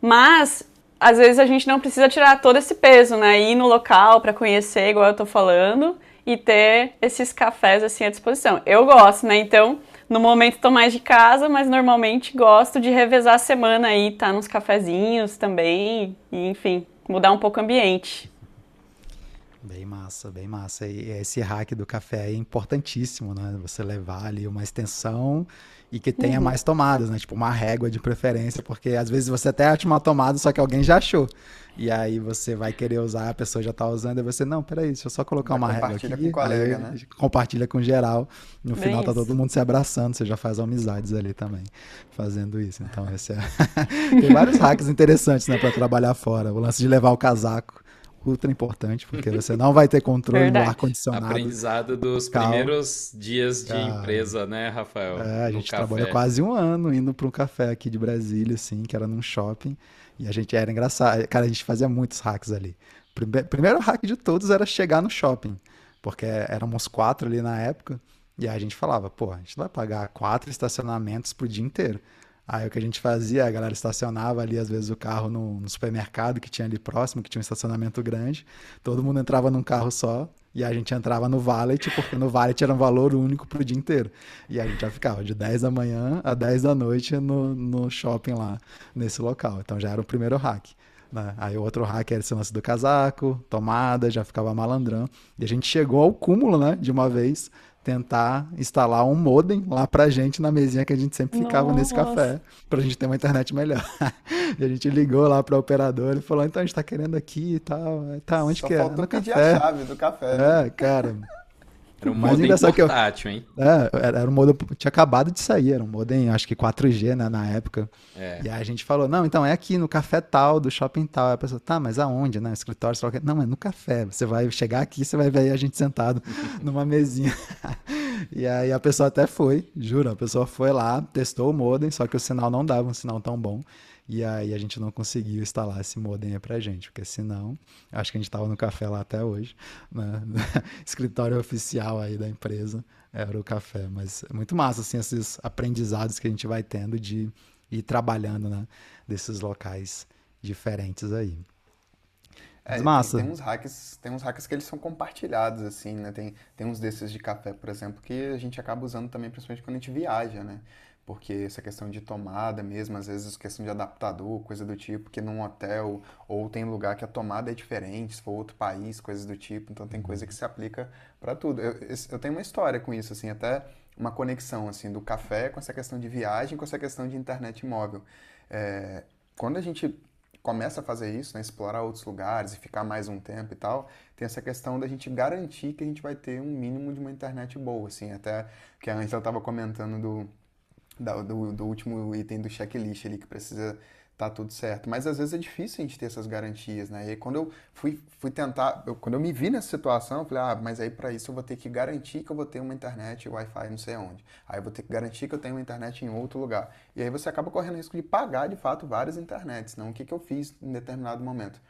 Mas às vezes a gente não precisa tirar todo esse peso, né? Ir no local para conhecer, igual eu tô falando, e ter esses cafés assim à disposição. Eu gosto, né? Então, no momento estou mais de casa, mas normalmente gosto de revezar a semana aí, tá nos cafezinhos também, e, enfim, mudar um pouco o ambiente. Bem massa, bem massa. E esse hack do café é importantíssimo, né? Você levar ali uma extensão e que tenha uhum. mais tomadas, né? Tipo uma régua de preferência, porque às vezes você até acha uma tomada, só que alguém já achou. E aí você vai querer usar, a pessoa já tá usando, e você, não, peraí, deixa eu só colocar vai uma régua aqui. Com o colega, né? Compartilha com geral. No Bem final tá todo mundo se abraçando, você já faz amizades ali também, fazendo isso. Então, esse é... tem vários hacks interessantes, né, para trabalhar fora. O lance de levar o casaco ultra importante, porque você não vai ter controle Verdade. do ar-condicionado. Aprendizado dos primeiros dias de empresa, né, Rafael? É, a gente trabalhou quase um ano indo para um café aqui de Brasília, assim, que era num shopping. E a gente era engraçado. Cara, a gente fazia muitos hacks ali. Primeiro hack de todos era chegar no shopping, porque éramos quatro ali na época. E aí a gente falava, pô, a gente vai pagar quatro estacionamentos pro dia inteiro. Aí o que a gente fazia, a galera estacionava ali, às vezes, o carro no, no, supermercado que tinha ali próximo, que tinha um estacionamento grande. Todo mundo entrava num carro só e a gente entrava no valet, porque no valet era um valor único pro dia inteiro. E a gente já ficava de 10 da manhã a 10 da noite no, no shopping lá, nesse local. Então já era o primeiro hack. Né? Aí o outro hack era esse lance do casaco, tomada, já ficava malandrão. E a gente chegou ao cúmulo, né, de uma vez, tentar instalar um modem lá pra gente na mesinha que a gente sempre ficava Nossa. nesse café, pra gente ter uma internet melhor. e a gente ligou lá pra operador e falou, então a gente tá querendo aqui e tal. Tá, onde Só que é? No café. a chave do café. Né? É, cara. Era um modem portátil, eu, hein? É, era, um modem, tinha acabado de sair, era um modem, acho que 4G, né, na época. É. E aí a gente falou, não, então é aqui no café tal, do shopping tal. Aí a pessoa, tá, mas aonde, né? Escritório, sei lá, não, é no café. Você vai chegar aqui, você vai ver a gente sentado numa mesinha. e aí a pessoa até foi, juro, a pessoa foi lá, testou o modem, só que o sinal não dava um sinal tão bom. E aí a gente não conseguiu instalar esse modem pra gente, porque senão, acho que a gente estava no café lá até hoje, né? escritório oficial aí da empresa era o café. Mas é muito massa, assim, esses aprendizados que a gente vai tendo de ir trabalhando, né? Desses locais diferentes aí. É, massa. Tem, tem, uns hacks, tem uns hacks que eles são compartilhados, assim, né? Tem, tem uns desses de café, por exemplo, que a gente acaba usando também, principalmente quando a gente viaja, né? porque essa questão de tomada mesmo, às vezes questão de adaptador, coisa do tipo, que num hotel ou tem lugar que a tomada é diferente, se for outro país, coisas do tipo, então tem coisa que se aplica para tudo. Eu, eu tenho uma história com isso, assim, até uma conexão, assim, do café com essa questão de viagem, com essa questão de internet móvel. É, quando a gente começa a fazer isso, né, explorar outros lugares e ficar mais um tempo e tal, tem essa questão da gente garantir que a gente vai ter um mínimo de uma internet boa, assim, até que a Angela estava comentando do do, do último item do checklist ali que precisa tá tudo certo. Mas às vezes é difícil a gente ter essas garantias, né? E aí, quando eu fui, fui tentar, eu, quando eu me vi nessa situação, eu falei, ah, mas aí para isso eu vou ter que garantir que eu vou ter uma internet Wi-Fi não sei onde. Aí eu vou ter que garantir que eu tenho uma internet em outro lugar. E aí você acaba correndo o risco de pagar, de fato, várias internets. Não, o que, que eu fiz em determinado momento?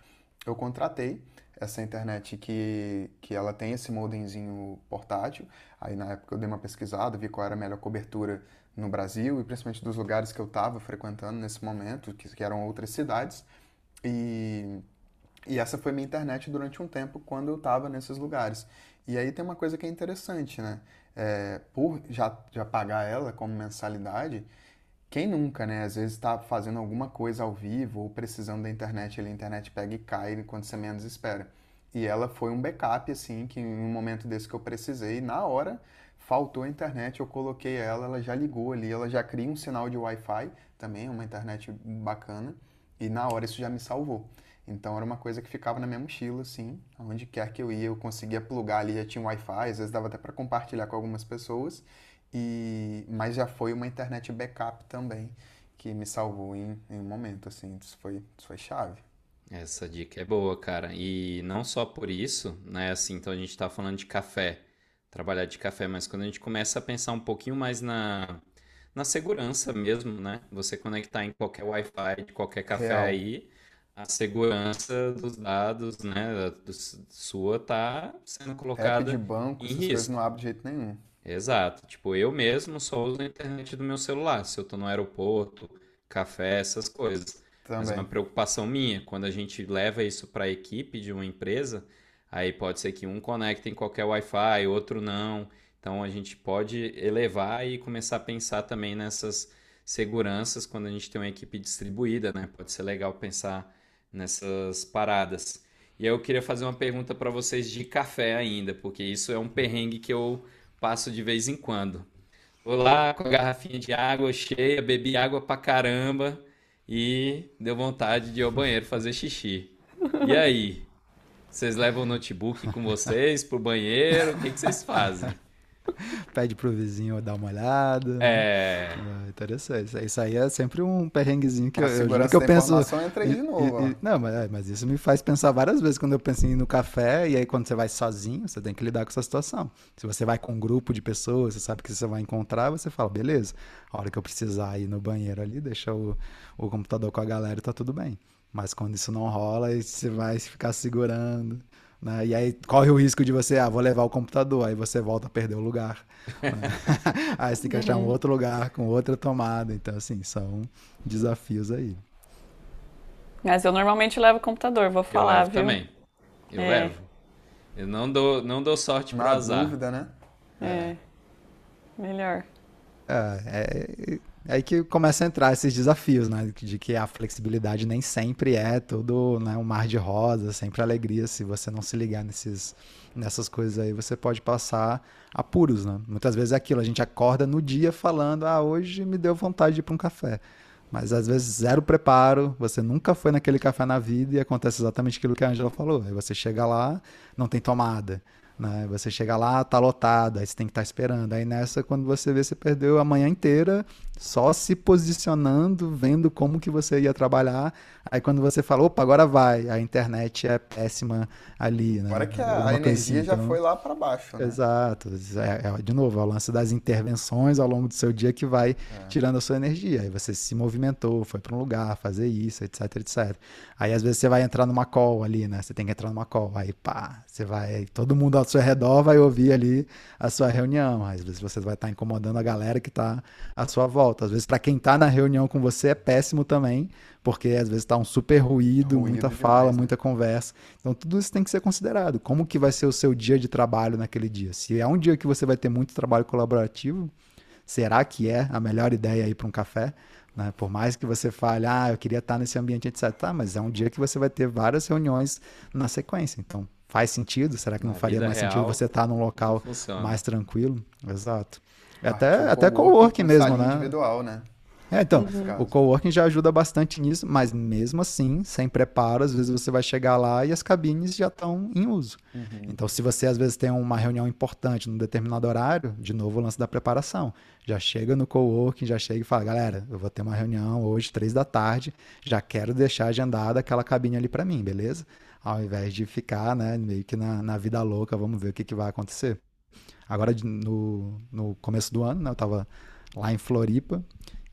Eu contratei essa internet que, que ela tem esse modemzinho portátil. Aí na época eu dei uma pesquisada, vi qual era a melhor cobertura no Brasil e principalmente dos lugares que eu estava frequentando nesse momento, que, que, eram outras cidades. E, e essa foi minha internet durante um tempo quando eu estava nesses lugares. E aí tem uma coisa que é interessante, né? É, por já, já pagar ela como mensalidade, quem nunca, né? Às vezes está fazendo alguma coisa ao vivo ou precisando da internet, a internet pega e cai quando você menos espera. E ela foi um backup, assim, que em um momento desse que eu precisei, na hora, faltou a internet, eu coloquei ela, ela já ligou ali, ela já cria um sinal de Wi-Fi, também uma internet bacana, e na hora isso já me salvou. Então era uma coisa que ficava na minha mochila, assim, onde quer que eu ia, eu conseguia plugar ali, já tinha Wi-Fi, às vezes dava até para compartilhar com algumas pessoas, e mas já foi uma internet backup também, que me salvou em, em um momento, assim, isso foi, isso foi chave. Essa dica é boa, cara. E não só por isso, né? Assim, então a gente tá falando de café trabalhar de café, mas quando a gente começa a pensar um pouquinho mais na, na segurança mesmo, né? Você conectar em qualquer Wi-Fi de qualquer café Real. aí, a segurança dos dados, né, do, sua tá sendo colocada App de banco, em risco. não abre de jeito nenhum. Exato. Tipo, eu mesmo só uso a internet do meu celular, se eu tô no aeroporto, café, essas coisas. Também. Mas é uma preocupação minha, quando a gente leva isso para a equipe de uma empresa, Aí pode ser que um conecte em qualquer Wi-Fi, outro não. Então a gente pode elevar e começar a pensar também nessas seguranças quando a gente tem uma equipe distribuída, né? Pode ser legal pensar nessas paradas. E eu queria fazer uma pergunta para vocês de café ainda, porque isso é um perrengue que eu passo de vez em quando. Vou lá com a garrafinha de água cheia, bebi água pra caramba e deu vontade de ir ao banheiro fazer xixi. E aí? Vocês levam o notebook com vocês pro banheiro? O que, que vocês fazem? Pede pro vizinho dar uma olhada. É. é interessante. Isso aí é sempre um perrenguezinho que a eu, eu, que eu penso. Entra aí de novo, e, e, não, mas, é, mas, isso me faz pensar várias vezes quando eu penso em ir no café e aí quando você vai sozinho, você tem que lidar com essa situação. Se você vai com um grupo de pessoas, você sabe que você vai encontrar, você fala, beleza, a hora que eu precisar ir no banheiro ali, deixa o, o computador com a galera e tá tudo bem. Mas quando isso não rola, aí você vai ficar segurando. Né? E aí corre o risco de você, ah, vou levar o computador, aí você volta a perder o lugar. Né? aí você tem que achar um uhum. outro lugar com outra tomada. Então, assim, são desafios aí. Mas eu normalmente levo o computador, vou falar, eu levo viu? também. Eu é. levo. Eu não dou, não dou sorte para azar. dúvida, né? É. é. Melhor. É, é, é aí que começa a entrar esses desafios, né? De que a flexibilidade nem sempre é todo né, um mar de rosa, sempre alegria. Se você não se ligar nesses, nessas coisas aí, você pode passar apuros, né? Muitas vezes é aquilo, a gente acorda no dia falando, ah, hoje me deu vontade de ir para um café. Mas às vezes zero preparo, você nunca foi naquele café na vida e acontece exatamente aquilo que a Angela falou. Aí você chega lá, não tem tomada. Né? Você chega lá, tá lotado, aí você tem que estar tá esperando. Aí nessa, quando você vê, você perdeu a manhã inteira só se posicionando, vendo como que você ia trabalhar. Aí quando você fala, opa, agora vai, a internet é péssima ali, né? Agora que a, a energia assim, já então... foi lá para baixo, né? Exato. É, é, de novo, é o lance das intervenções ao longo do seu dia que vai é. tirando a sua energia. Aí você se movimentou, foi para um lugar, fazer isso, etc, etc. Aí às vezes você vai entrar numa call ali, né? Você tem que entrar numa call. Aí pá, você vai, todo mundo ao seu redor vai ouvir ali a sua reunião. Às vezes você vai estar incomodando a galera que está à sua volta. Às vezes, para quem está na reunião com você, é péssimo também, porque às vezes está um super ruído, ruído muita demais, fala, né? muita conversa. Então, tudo isso tem que ser considerado. Como que vai ser o seu dia de trabalho naquele dia? Se é um dia que você vai ter muito trabalho colaborativo, será que é a melhor ideia ir para um café? Né? Por mais que você fale, ah, eu queria estar nesse ambiente, etc. Tá, mas é um dia que você vai ter várias reuniões na sequência. Então, faz sentido? Será que não Na faria mais sentido você estar num local mais tranquilo? Exato. É até, até coworking mesmo, né? individual, né? É, então, uhum. o coworking já ajuda bastante nisso, mas mesmo assim, sem preparo, às vezes você vai chegar lá e as cabines já estão em uso. Uhum. Então, se você às vezes tem uma reunião importante num determinado horário, de novo o lance da preparação. Já chega no coworking, já chega e fala, galera, eu vou ter uma reunião hoje, três da tarde, já quero deixar agendada aquela cabine ali para mim, beleza? Ao invés de ficar, né, meio que na, na vida louca, vamos ver o que, que vai acontecer. Agora, no, no começo do ano, né, eu tava lá em Floripa,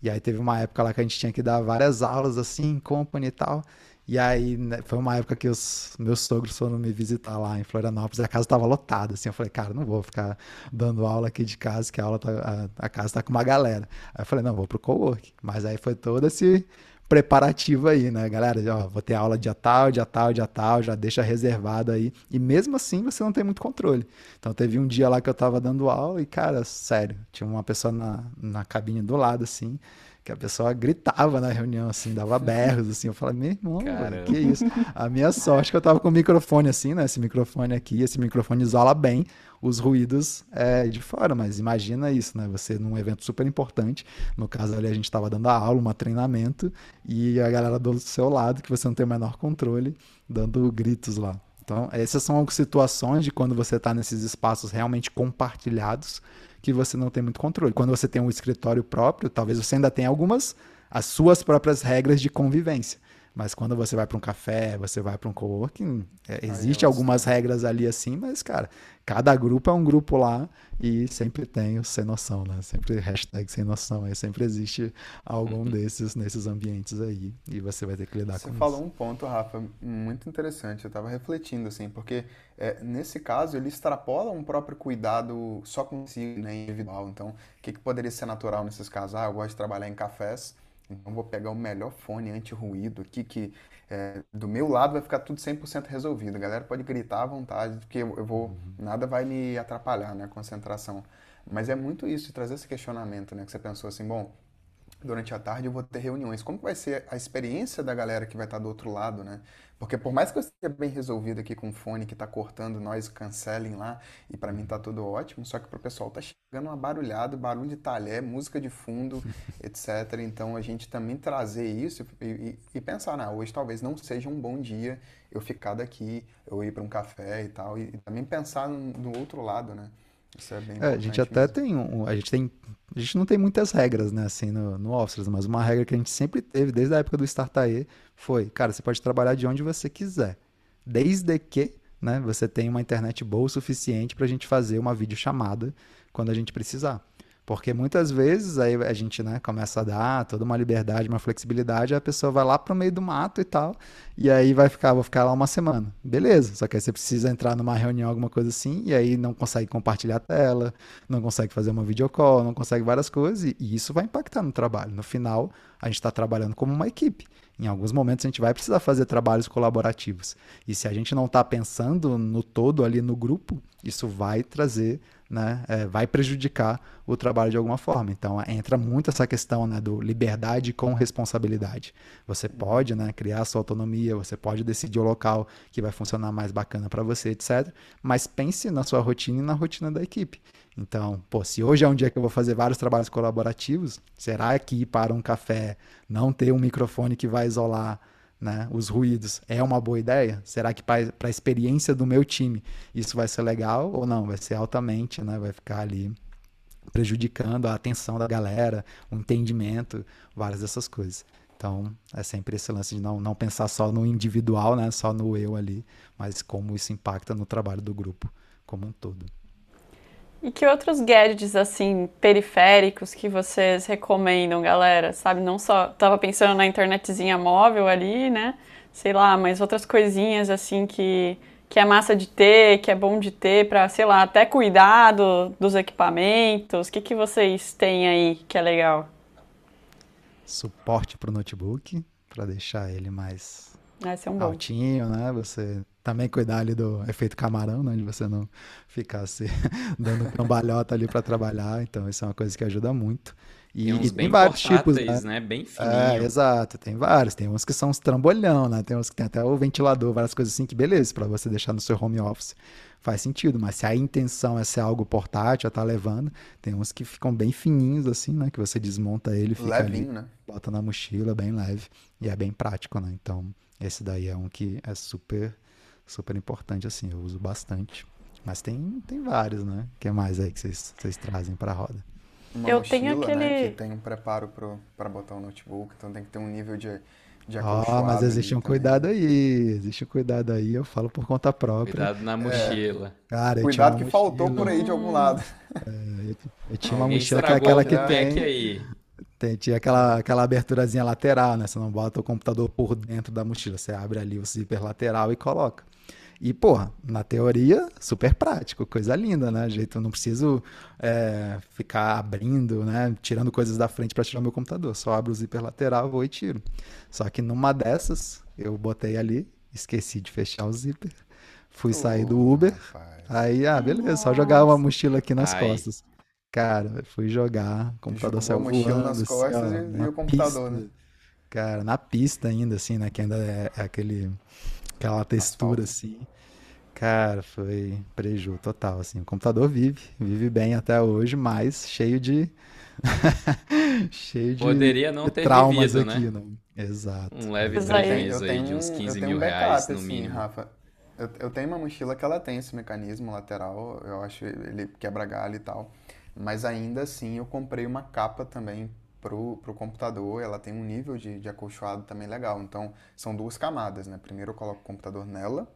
e aí teve uma época lá que a gente tinha que dar várias aulas, assim, em company e tal. E aí, né, foi uma época que os meus sogros foram me visitar lá em Florianópolis, e a casa estava lotada, assim, eu falei, cara, não vou ficar dando aula aqui de casa, que a aula tá, a, a casa tá com uma galera. Aí eu falei, não, vou pro cowork. Mas aí foi todo esse preparativo aí, né, galera? Ó, vou ter aula dia tal, dia tal, dia tal, já deixa reservado aí. E mesmo assim você não tem muito controle. Então teve um dia lá que eu tava dando aula e, cara, sério, tinha uma pessoa na, na cabine do lado, assim, que a pessoa gritava na reunião, assim, dava berros, assim. Eu falei, meu irmão, velho, que isso? A minha sorte é que eu tava com o microfone assim, né? Esse microfone aqui, esse microfone isola bem os ruídos é, de fora, mas imagina isso, né? Você num evento super importante, no caso ali a gente estava dando a aula, um treinamento, e a galera do seu lado, que você não tem o menor controle, dando gritos lá. Então, essas são algumas situações de quando você está nesses espaços realmente compartilhados que você não tem muito controle. Quando você tem um escritório próprio, talvez você ainda tenha algumas as suas próprias regras de convivência. Mas quando você vai para um café, você vai para um coworking, é, existe algumas regras ali assim, mas, cara, cada grupo é um grupo lá e sempre tem o sem noção, né? Sempre hashtag sem noção, aí sempre existe algum uhum. desses nesses ambientes aí e você vai ter que lidar você com isso. Você falou um ponto, Rafa, muito interessante, eu estava refletindo, assim, porque é, nesse caso ele extrapola um próprio cuidado só consigo, né, individual. Então, o que, que poderia ser natural nesses casos? Ah, eu gosto de trabalhar em cafés, então vou pegar o melhor fone anti-ruído aqui, que é, do meu lado vai ficar tudo 100% resolvido. A galera pode gritar à vontade, porque eu, eu vou, uhum. nada vai me atrapalhar, né, a concentração. Mas é muito isso, de trazer esse questionamento, né, que você pensou assim, bom, durante a tarde eu vou ter reuniões. Como vai ser a experiência da galera que vai estar do outro lado, né? Porque por mais que eu esteja bem resolvido aqui com o fone que está cortando nós cancelem lá, e para mim tá tudo ótimo, só que para o pessoal tá chegando uma barulhada, barulho de talher, música de fundo, etc. Então a gente também trazer isso e, e, e pensar, né? hoje talvez não seja um bom dia eu ficar daqui, eu ir para um café e tal, e, e também pensar no, no outro lado, né? Isso é bem é, a gente até mesmo. tem um, a gente tem a gente não tem muitas regras, né, assim, no, no Office, mas uma regra que a gente sempre teve desde a época do Startae foi, cara, você pode trabalhar de onde você quiser, desde que, né, você tenha uma internet boa o suficiente para a gente fazer uma videochamada quando a gente precisar. Porque muitas vezes aí a gente né, começa a dar toda uma liberdade, uma flexibilidade, a pessoa vai lá para o meio do mato e tal, e aí vai ficar, vou ficar lá uma semana. Beleza, só que aí você precisa entrar numa reunião, alguma coisa assim, e aí não consegue compartilhar a tela, não consegue fazer uma videocall, não consegue várias coisas, e, e isso vai impactar no trabalho. No final, a gente está trabalhando como uma equipe. Em alguns momentos a gente vai precisar fazer trabalhos colaborativos. E se a gente não está pensando no todo ali no grupo, isso vai trazer né, é, vai prejudicar o trabalho de alguma forma. Então entra muito essa questão né, do liberdade com responsabilidade. Você pode né, criar sua autonomia, você pode decidir o local que vai funcionar mais bacana para você, etc. Mas pense na sua rotina e na rotina da equipe. Então, pô, se hoje é um dia que eu vou fazer vários trabalhos colaborativos, será que ir para um café, não ter um microfone que vai isolar né, os ruídos, é uma boa ideia? Será que para a experiência do meu time isso vai ser legal ou não? Vai ser altamente, né, vai ficar ali prejudicando a atenção da galera, o entendimento, várias dessas coisas. Então, é sempre esse lance de não, não pensar só no individual, né, só no eu ali, mas como isso impacta no trabalho do grupo como um todo. E que outros gadgets, assim, periféricos que vocês recomendam, galera? Sabe, não só... Tava pensando na internetzinha móvel ali, né? Sei lá, mas outras coisinhas, assim, que, que é massa de ter, que é bom de ter para sei lá, até cuidar do, dos equipamentos. O que, que vocês têm aí que é legal? Suporte para o notebook, para deixar ele mais Esse é um altinho, bom. né? Você também cuidar ali do efeito camarão, né? De você não ficar se dando cambalhota ali para trabalhar. Então, isso é uma coisa que ajuda muito. E tem, e tem vários tipos, né? né? Bem fininho. É, exato, tem vários. Tem uns que são uns trambolhão, né? Tem uns que tem até o ventilador, várias coisas assim que beleza, para você deixar no seu home office. Faz sentido, mas se a intenção é ser algo portátil, já tá levando, tem uns que ficam bem fininhos assim, né? Que você desmonta ele, fica Levinho, ali, né? bota na mochila, bem leve e é bem prático, né? Então, esse daí é um que é super super importante, assim, eu uso bastante. Mas tem, tem vários, né? O que mais aí que vocês, vocês trazem para a roda? Uma eu mochila, tenho aquele. Né, que tem um preparo para botar o notebook, então tem que ter um nível de, de Ah, mas existe um cuidado aí, existe um cuidado aí, eu falo por conta própria. Cuidado na mochila. É. Cara, Cuidado que mochila... faltou por aí de algum lado. É, eu, eu, tinha uma Alguém mochila que é aquela que tem. Aí. Tem, tinha aquela, aquela aberturazinha lateral, né? Você não bota o computador por dentro da mochila, você abre ali o zíper lateral e coloca. E, porra, na teoria, super prático, coisa linda, né? Jeito, eu não preciso é, ficar abrindo, né? Tirando coisas da frente para tirar o meu computador. Só abro o zíper lateral, vou e tiro. Só que numa dessas, eu botei ali, esqueci de fechar o zíper. Fui oh, sair do Uber. Rapaz. Aí, ah, beleza, Nossa. só jogar uma mochila aqui nas Ai. costas. Cara, fui jogar, o computador saiu voando. mochila nas assim, costas assim, e, e o computador, pista, né? Cara, na pista ainda, assim, né? Que ainda é, é aquele Aquela textura assim. Cara, foi preju total, assim. O computador vive, vive bem até hoje, mas cheio de. cheio de. Poderia não ter traumas vivido, aqui, né? né? Exato. Um leve prejuízo aí de uns 15 mil um backup, reais no assim, mínimo. Rafa. Eu, eu tenho uma mochila que ela tem esse mecanismo lateral, eu acho ele quebra galho e tal. Mas ainda assim eu comprei uma capa também pro, pro computador, ela tem um nível de, de acolchoado também legal. Então, são duas camadas, né? Primeiro eu coloco o computador nela,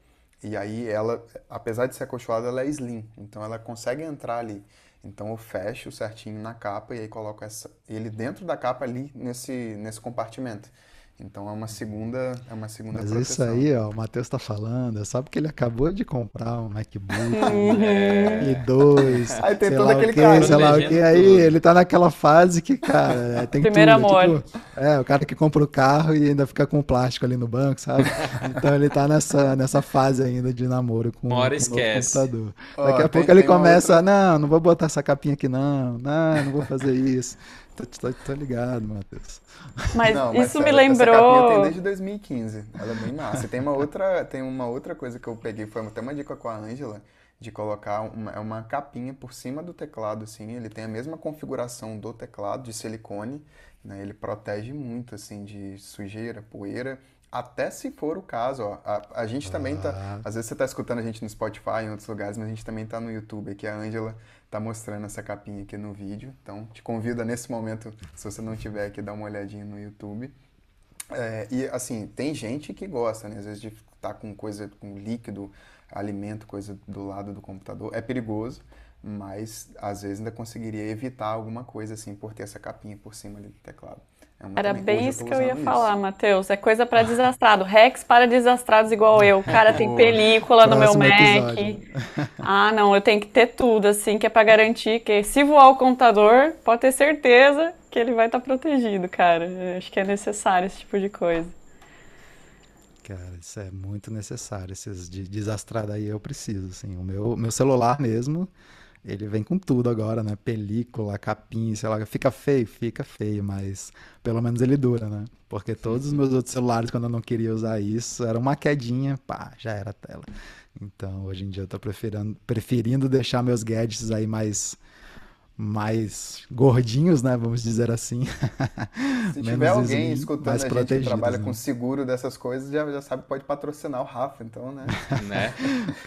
e aí ela, apesar de ser acolchoada, ela é slim. Então, ela consegue entrar ali. Então, eu fecho certinho na capa e aí coloco essa, ele dentro da capa ali nesse, nesse compartimento. Então é uma segunda, é uma segunda Mas proteção. isso aí, ó, o Matheus tá falando, é só porque ele acabou de comprar um MacBook é. e dois. Aí tem todo aquele cara, sei lá o que, aí ele tá naquela fase que, cara, é, tem Primeiro tudo, amor. Tipo, é, o cara que compra o carro e ainda fica com o plástico ali no banco, sabe? Então ele tá nessa, nessa fase ainda de namoro com, com o computador. Daqui a pouco ele começa, outra... não, não vou botar essa capinha aqui não, não, não vou fazer isso. Tô, tô, tô ligado, Matheus. Mas, não, mas isso me lembrou. Essa capinha tem desde 2015. Ela é bem massa. E tem uma outra, tem uma outra coisa que eu peguei, foi até uma dica com a Ângela, de colocar uma, é uma capinha por cima do teclado, assim. Ele tem a mesma configuração do teclado de silicone, né? Ele protege muito, assim, de sujeira, poeira. Até se for o caso, ó, a, a gente também tá. Ah. Às vezes você tá escutando a gente no Spotify, em outros lugares, mas a gente também tá no YouTube. Aqui a Ângela tá mostrando essa capinha aqui no vídeo. Então, te convido nesse momento, se você não tiver aqui, dar uma olhadinha no YouTube. É, e assim, tem gente que gosta, né? Às vezes de estar tá com coisa, com líquido, alimento, coisa do lado do computador. É perigoso, mas às vezes ainda conseguiria evitar alguma coisa assim por ter essa capinha por cima ali do teclado. É Era bem isso que eu ia isso. falar, Matheus. É coisa para desastrado. Rex para desastrados igual eu. Cara, tem película no meu Mac. Ah, não, eu tenho que ter tudo, assim, que é para garantir que se voar o computador, pode ter certeza que ele vai estar tá protegido, cara. Eu acho que é necessário esse tipo de coisa. Cara, isso é muito necessário. Esses de desastrado aí eu preciso, assim. O meu, meu celular mesmo ele vem com tudo agora, né? Película, capinha, sei lá. Fica feio? Fica feio, mas pelo menos ele dura, né? Porque todos os meus outros celulares, quando eu não queria usar isso, era uma quedinha, pá, já era a tela. Então, hoje em dia eu tô preferindo, preferindo deixar meus gadgets aí mais mais gordinhos, né? Vamos dizer assim. Se tiver alguém escutando a gente que trabalha né? com seguro dessas coisas, já, já sabe que pode patrocinar o Rafa, então, né? né?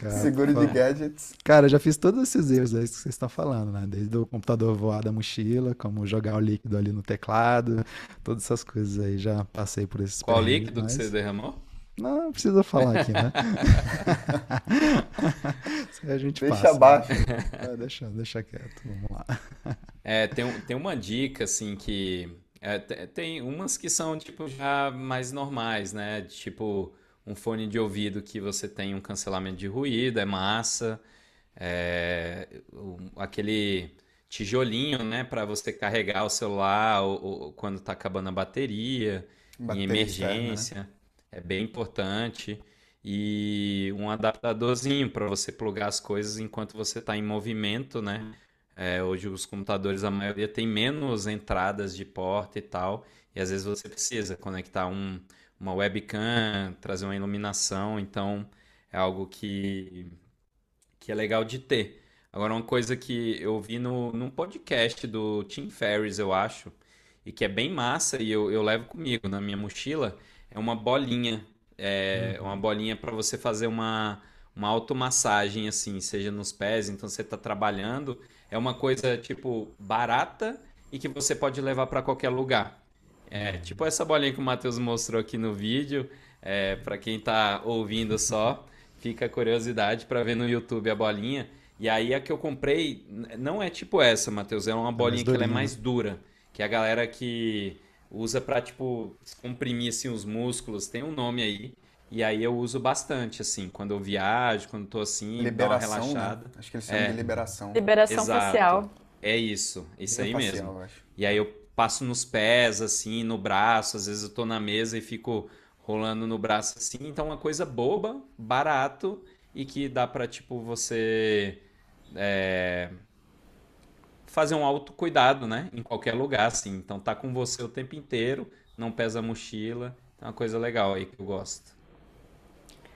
Cara, seguro de gadgets. Cara, eu já fiz todos esses erros aí que vocês estão falando, né? Desde o computador voar da mochila, como jogar o líquido ali no teclado, todas essas coisas aí, já passei por esses Qual líquido mas... que você derramou? Não, não precisa falar aqui, né? a gente deixa passa, abaixo. Né? Deixa, deixa quieto, vamos lá. É, tem, tem uma dica, assim, que... É, tem umas que são, tipo, já mais normais, né? Tipo, um fone de ouvido que você tem um cancelamento de ruído, é massa. É, aquele tijolinho, né? Para você carregar o celular ou, ou quando tá acabando a bateria, bateria em emergência. Externa, né? É bem importante. E um adaptadorzinho para você plugar as coisas enquanto você está em movimento, né? É, hoje os computadores, a maioria tem menos entradas de porta e tal, e às vezes você precisa conectar um, uma webcam, trazer uma iluminação, então é algo que, que é legal de ter. Agora, uma coisa que eu vi no, num podcast do Tim Ferriss, eu acho, e que é bem massa, e eu, eu levo comigo na minha mochila, é uma bolinha. É uhum. uma bolinha para você fazer uma, uma automassagem, assim, seja nos pés, então você está trabalhando. É uma coisa, tipo, barata e que você pode levar para qualquer lugar. É, uhum. tipo essa bolinha que o Matheus mostrou aqui no vídeo. É, para quem está ouvindo só, fica a curiosidade para ver no YouTube a bolinha. E aí a que eu comprei não é tipo essa, Matheus, é uma é bolinha é que ela é mais dura, que a galera que usa para tipo comprimir assim os músculos, tem um nome aí. E aí eu uso bastante assim, quando eu viajo, quando tô assim, liberação, uma né? relaxada. Né? Acho que eles chamam é. de liberação. Liberação Exato. facial. É isso, isso aí facial, mesmo. E aí eu passo nos pés assim, no braço, às vezes eu tô na mesa e fico rolando no braço assim, então é uma coisa boba, barato e que dá para tipo você é, fazer um autocuidado, né? Em qualquer lugar, assim. Então tá com você o tempo inteiro, não pesa a mochila. É uma coisa legal aí que eu gosto.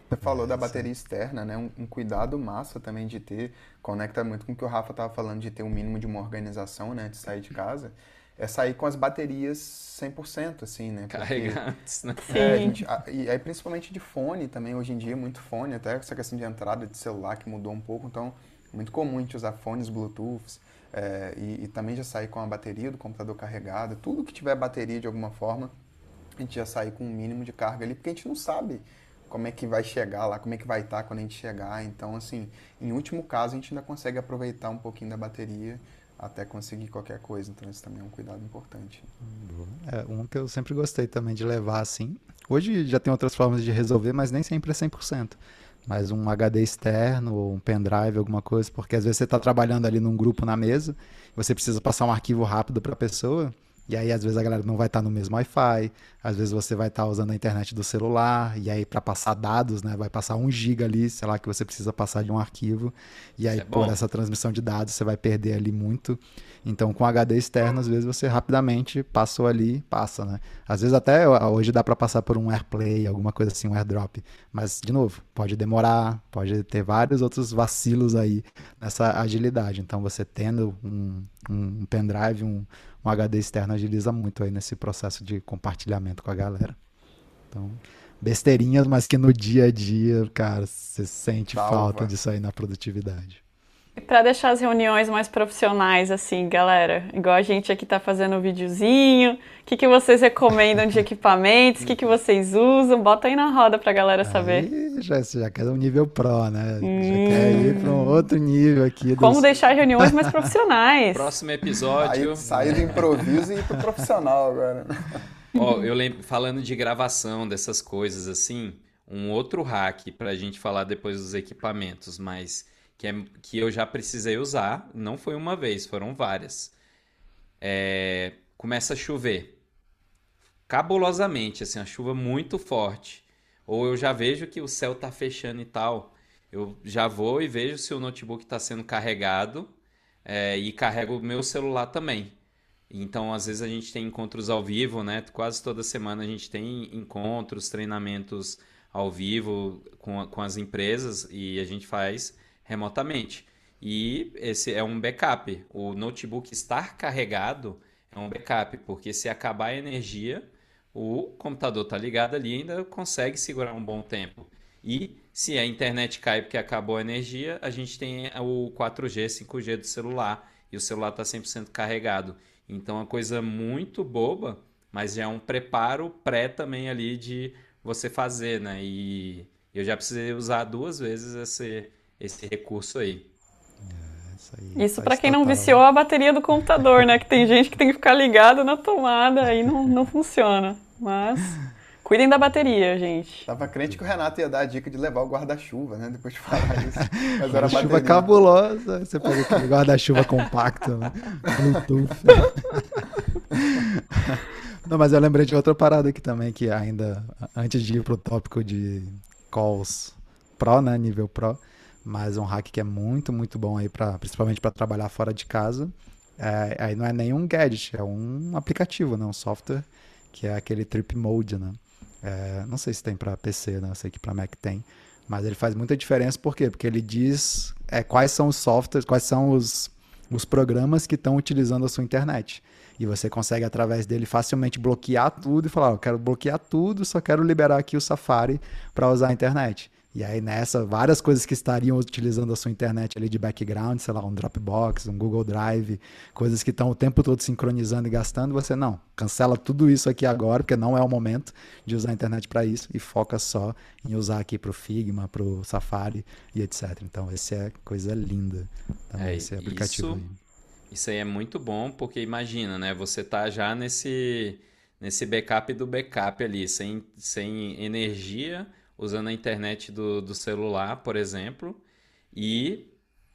Você falou da bateria externa, né? Um, um, cuidado massa também de ter, conecta muito com o que o Rafa estava falando de ter um mínimo de uma organização, né? De sair de casa. É sair com as baterias 100%, assim, né? Porque, Carregantes, né? É, gente, e aí principalmente de fone também, hoje em dia, muito fone, até essa questão de entrada de celular que mudou um pouco, então, muito comum a gente usar fones Bluetooth é, e, e, também já sair com a bateria do computador carregada, tudo que tiver bateria de alguma forma, a gente já sair com um mínimo de carga ali, porque a gente não sabe como é que vai chegar lá, como é que vai estar quando a gente chegar. Então, assim, em último caso, a gente ainda consegue aproveitar um pouquinho da bateria até conseguir qualquer coisa. Então, isso também é um cuidado importante. É um que eu sempre gostei também de levar assim. Hoje já tem outras formas de resolver, mas nem sempre é 100% mas um HD externo ou um pendrive, alguma coisa, porque às vezes você está trabalhando ali num grupo na mesa, você precisa passar um arquivo rápido para a pessoa, e aí às vezes a galera não vai estar tá no mesmo Wi-Fi, às vezes você vai estar tá usando a internet do celular, e aí para passar dados, né, vai passar um giga ali, sei lá, que você precisa passar de um arquivo, e aí é por essa transmissão de dados você vai perder ali muito. Então, com HD externo, às vezes você rapidamente passou ali, passa, né? Às vezes até hoje dá para passar por um AirPlay, alguma coisa assim, um AirDrop. Mas, de novo, pode demorar, pode ter vários outros vacilos aí nessa agilidade. Então, você tendo um, um pendrive, um, um HD externo agiliza muito aí nesse processo de compartilhamento com a galera. Então, besteirinhas, mas que no dia a dia, cara, você sente Salva. falta disso aí na produtividade. E para deixar as reuniões mais profissionais, assim, galera, igual a gente aqui tá fazendo um videozinho, o que, que vocês recomendam de equipamentos, o que, que vocês usam? Bota aí na roda pra galera saber. Aí já, já quer um nível pro, né? Hum. Já quer ir para um outro nível aqui. Como dos... deixar reuniões mais profissionais. Próximo episódio. Aí, sair do improviso e ir pro profissional agora. Ó, eu lembro, falando de gravação, dessas coisas assim, um outro hack pra gente falar depois dos equipamentos, mas que, é, que eu já precisei usar, não foi uma vez, foram várias. É, começa a chover. Cabulosamente, assim, a chuva muito forte. Ou eu já vejo que o céu está fechando e tal. Eu já vou e vejo se o notebook está sendo carregado é, e carrego o meu celular também. Então, às vezes a gente tem encontros ao vivo, né? Quase toda semana a gente tem encontros, treinamentos ao vivo com, com as empresas e a gente faz remotamente. e esse é um backup. O notebook estar carregado é um backup, porque se acabar a energia, o computador está ligado ali e ainda consegue segurar um bom tempo. E se a internet cai porque acabou a energia, a gente tem o 4G, 5G do celular e o celular está 100% carregado. Então, é uma coisa muito boba, mas já é um preparo pré também ali de você fazer, né? E eu já precisei usar duas vezes esse, esse recurso aí. É, isso, aí, isso para quem total. não viciou a bateria do computador, né? Que tem gente que tem que ficar ligado na tomada, aí não, não funciona. Mas Cuidem da bateria, gente. Tava crente que o Renato ia dar a dica de levar o guarda-chuva, né? Depois de falar isso. Mas era chuva cabulosa. Você pega aquele guarda-chuva compacto, né? Bluetooth. Não, mas eu lembrei de outra parada aqui também, que ainda, antes de ir pro tópico de calls Pro, né? Nível Pro. Mas um hack que é muito, muito bom aí, pra, principalmente para trabalhar fora de casa. É, aí não é nenhum gadget, é um aplicativo, né? Um software que é aquele Trip Mode, né? É, não sei se tem para PC, né? Sei que para Mac tem. Mas ele faz muita diferença, por quê? Porque ele diz é, quais são os softwares, quais são os, os programas que estão utilizando a sua internet. E você consegue, através dele, facilmente bloquear tudo e falar: eu quero bloquear tudo, só quero liberar aqui o Safari para usar a internet. E aí nessa, várias coisas que estariam utilizando a sua internet ali de background, sei lá, um Dropbox, um Google Drive, coisas que estão o tempo todo sincronizando e gastando, você não, cancela tudo isso aqui agora, porque não é o momento de usar a internet para isso e foca só em usar aqui para o Figma, para o Safari e etc. Então, esse é coisa linda também, é, esse aplicativo. Isso, aí. isso aí é muito bom, porque imagina, né, você tá já nesse, nesse backup do backup ali, sem, sem energia usando a internet do, do celular, por exemplo, e,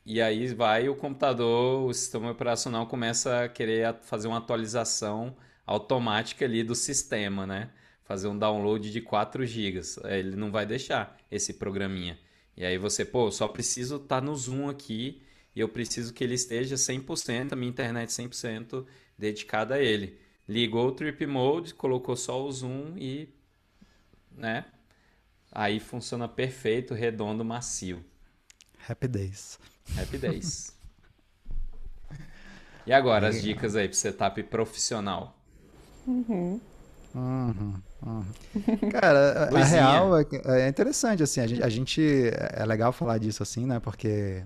e aí vai o computador, o sistema operacional começa a querer fazer uma atualização automática ali do sistema, né? Fazer um download de 4 GB. Ele não vai deixar esse programinha. E aí você, pô, só preciso estar tá no Zoom aqui e eu preciso que ele esteja 100%, a minha internet 100% dedicada a ele. Ligou o Trip Mode, colocou só o Zoom e, né, Aí funciona perfeito, redondo, macio. Happy Days. Happy Days. e agora, as dicas aí para setup profissional. Uhum. Uhum, uhum. Cara, a, a real é, é, interessante, assim, a gente, a gente, é legal falar disso assim, né, porque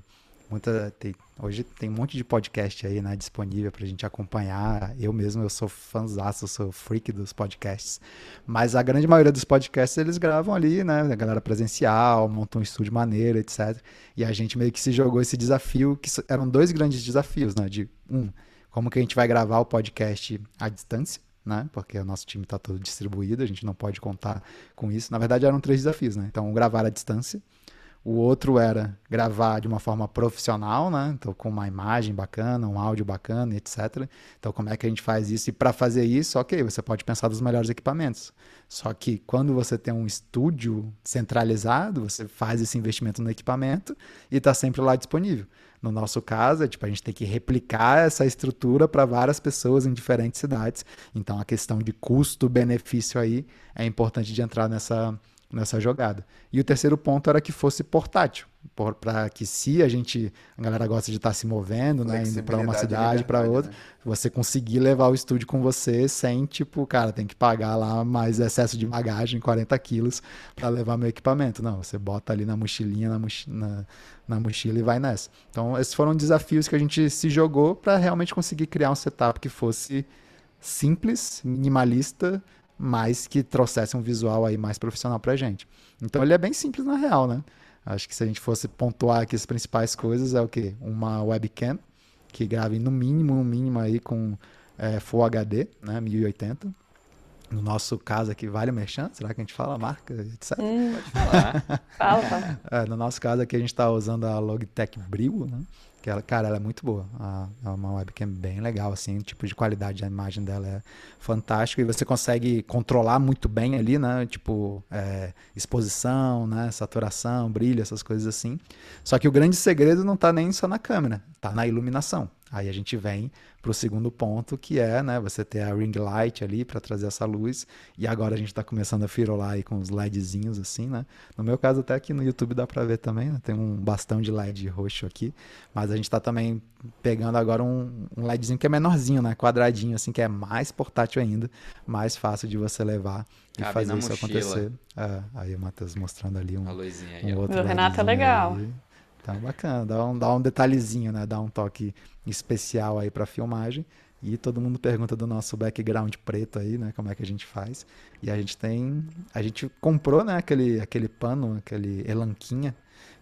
muita tem, hoje tem um monte de podcast aí, né, disponível pra gente acompanhar. Eu mesmo, eu sou fãzaço, eu sou freak dos podcasts. Mas a grande maioria dos podcasts eles gravam ali, né, a galera presencial, montam um estúdio maneiro, etc. E a gente meio que se jogou esse desafio, que eram dois grandes desafios, né, de um, como que a gente vai gravar o podcast à distância, né? Porque o nosso time está todo distribuído, a gente não pode contar com isso. Na verdade, eram três desafios, né? Então, gravar à distância, o outro era gravar de uma forma profissional, né? Então, com uma imagem bacana, um áudio bacana, etc. Então, como é que a gente faz isso? E para fazer isso, ok, você pode pensar dos melhores equipamentos. Só que quando você tem um estúdio centralizado, você faz esse investimento no equipamento e está sempre lá disponível. No nosso caso, é, tipo, a gente tem que replicar essa estrutura para várias pessoas em diferentes cidades. Então, a questão de custo-benefício aí é importante de entrar nessa, nessa jogada. E o terceiro ponto era que fosse portátil, para que se a gente, a galera gosta de estar tá se movendo, né, indo para uma cidade, para outra, né? você conseguir levar o estúdio com você sem, tipo, cara, tem que pagar lá mais excesso de bagagem, 40 quilos, para levar meu equipamento. Não, você bota ali na mochilinha, na, mochila, na, na mochila e vai nessa. Então, esses foram desafios que a gente se jogou para realmente conseguir criar um setup que fosse simples, minimalista, mas que trouxesse um visual aí mais profissional pra gente. Então ele é bem simples na real, né? Acho que se a gente fosse pontuar aqui as principais coisas, é o quê? Uma webcam, que grave no mínimo, no mínimo aí com é, Full HD, né? 1080. No nosso caso aqui, vale o merchan? Será que a gente fala marca, etc? Hum, Pode falar. fala, É, no nosso caso aqui, a gente está usando a Logitech Brio, né? Que ela, cara, ela é muito boa. É uma webcam bem legal, assim, o tipo de qualidade da imagem dela é fantástico e você consegue controlar muito bem ali, né? Tipo, é, exposição, né? Saturação, brilho, essas coisas assim. Só que o grande segredo não tá nem só na câmera, tá na iluminação. Aí a gente vem para o segundo ponto, que é né, você ter a ring light ali para trazer essa luz. E agora a gente está começando a firolar aí com os LEDzinhos assim, né? No meu caso, até aqui no YouTube dá para ver também, né? Tem um bastão de LED roxo aqui. Mas a gente está também pegando agora um, um, LEDzinho que é menorzinho, né? Quadradinho, assim, que é mais portátil ainda, mais fácil de você levar e Cabe fazer isso mochila. acontecer. É, aí o Matheus mostrando ali um, aí, um outro. O Renato é legal. Aí. Então, bacana, dá um, dá um detalhezinho, né? Dá um toque especial aí para filmagem. E todo mundo pergunta do nosso background preto aí, né? Como é que a gente faz. E a gente tem. A gente comprou, né? Aquele, aquele pano, aquele elanquinha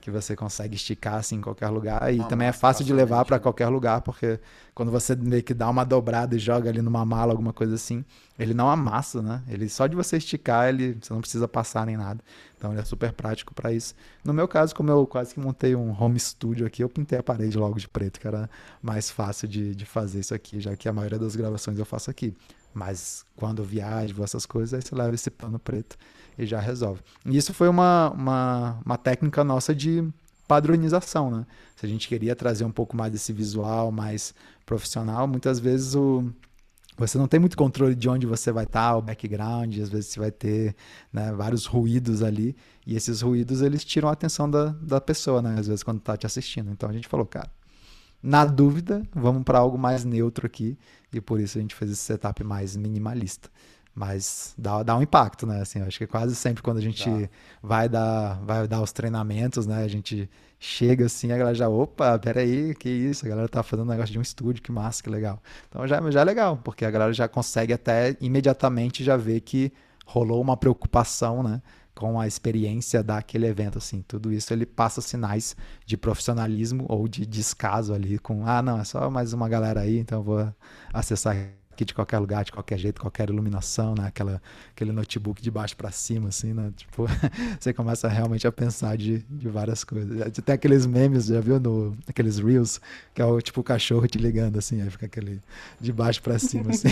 que você consegue esticar assim em qualquer lugar. E também é fácil de levar para qualquer lugar porque quando você meio que dá uma dobrada e joga ali numa mala alguma coisa assim ele não amassa né? Ele só de você esticar ele você não precisa passar nem nada. Então ele é super prático para isso. No meu caso como eu quase que montei um home studio aqui eu pintei a parede logo de preto que era mais fácil de, de fazer isso aqui já que a maioria das gravações eu faço aqui. Mas quando viajo essas coisas aí você leva esse pano preto e já resolve. E isso foi uma, uma, uma técnica nossa de padronização, né? Se a gente queria trazer um pouco mais desse visual mais profissional, muitas vezes o, você não tem muito controle de onde você vai estar, o background, às vezes você vai ter né, vários ruídos ali, e esses ruídos eles tiram a atenção da, da pessoa, né? Às vezes quando está te assistindo. Então a gente falou, cara, na dúvida, vamos para algo mais neutro aqui, e por isso a gente fez esse setup mais minimalista. Mas dá, dá um impacto, né? Assim, acho que quase sempre quando a gente vai dar, vai dar os treinamentos, né? A gente chega assim, a galera já, opa, peraí, que isso? A galera tá fazendo um negócio de um estúdio, que massa, que legal. Então já, já é legal, porque a galera já consegue até imediatamente já ver que rolou uma preocupação, né? com a experiência daquele evento, assim, tudo isso ele passa sinais de profissionalismo ou de descaso ali com, ah, não, é só mais uma galera aí, então eu vou acessar aqui de qualquer lugar, de qualquer jeito, qualquer iluminação, né? Aquela, aquele notebook de baixo para cima, assim, né? Tipo, você começa realmente a pensar de, de várias coisas. Tem aqueles memes, já viu no aqueles reels, que é o tipo o cachorro te ligando, assim, aí fica aquele de baixo para cima, assim.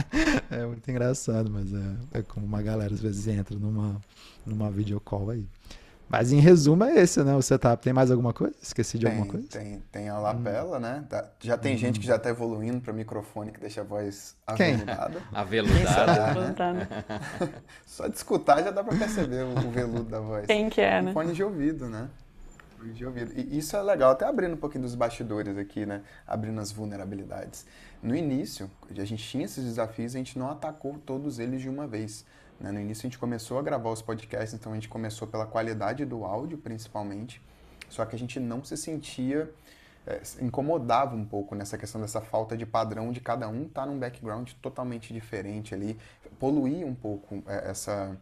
é muito engraçado, mas é, é como uma galera às vezes entra numa, numa videocall aí. Mas em resumo é esse, né? O setup. Tem mais alguma coisa? Esqueci de tem, alguma coisa? Tem, tem a lapela, hum. né? Já tem hum. gente que já está evoluindo para microfone que deixa a voz aveludada. aveludada. Né? Só de escutar já dá para perceber o, veludo da voz. Quem que é, né? Fone de ouvido, né? Fone de ouvido. E isso é legal, até abrindo um pouquinho dos bastidores aqui, né? Abrindo as vulnerabilidades. No início, a gente tinha esses desafios, a gente não atacou todos eles de uma vez. Né? No início a gente começou a gravar os podcasts, então a gente começou pela qualidade do áudio, principalmente, só que a gente não se sentia, é, incomodava um pouco nessa questão dessa falta de padrão de cada um estar tá num background totalmente diferente ali, poluía um pouco é, essa,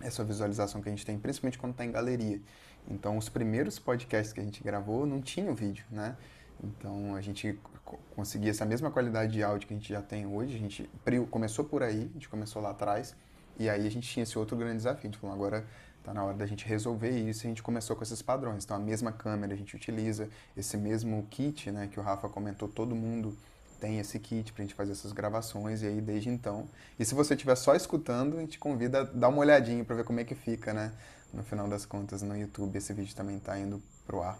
essa visualização que a gente tem, principalmente quando está em galeria. Então, os primeiros podcasts que a gente gravou não tinha o vídeo, né? Então, a gente conseguia essa mesma qualidade de áudio que a gente já tem hoje. A gente começou por aí, a gente começou lá atrás. E aí a gente tinha esse outro grande desafio. Gente falou, agora está na hora da gente resolver isso. A gente começou com esses padrões. Então a mesma câmera a gente utiliza, esse mesmo kit, né, que o Rafa comentou, todo mundo tem esse kit para a gente fazer essas gravações. E aí desde então. E se você estiver só escutando, a gente convida a dar uma olhadinha para ver como é que fica, né? No final das contas, no YouTube, esse vídeo também está indo pro ar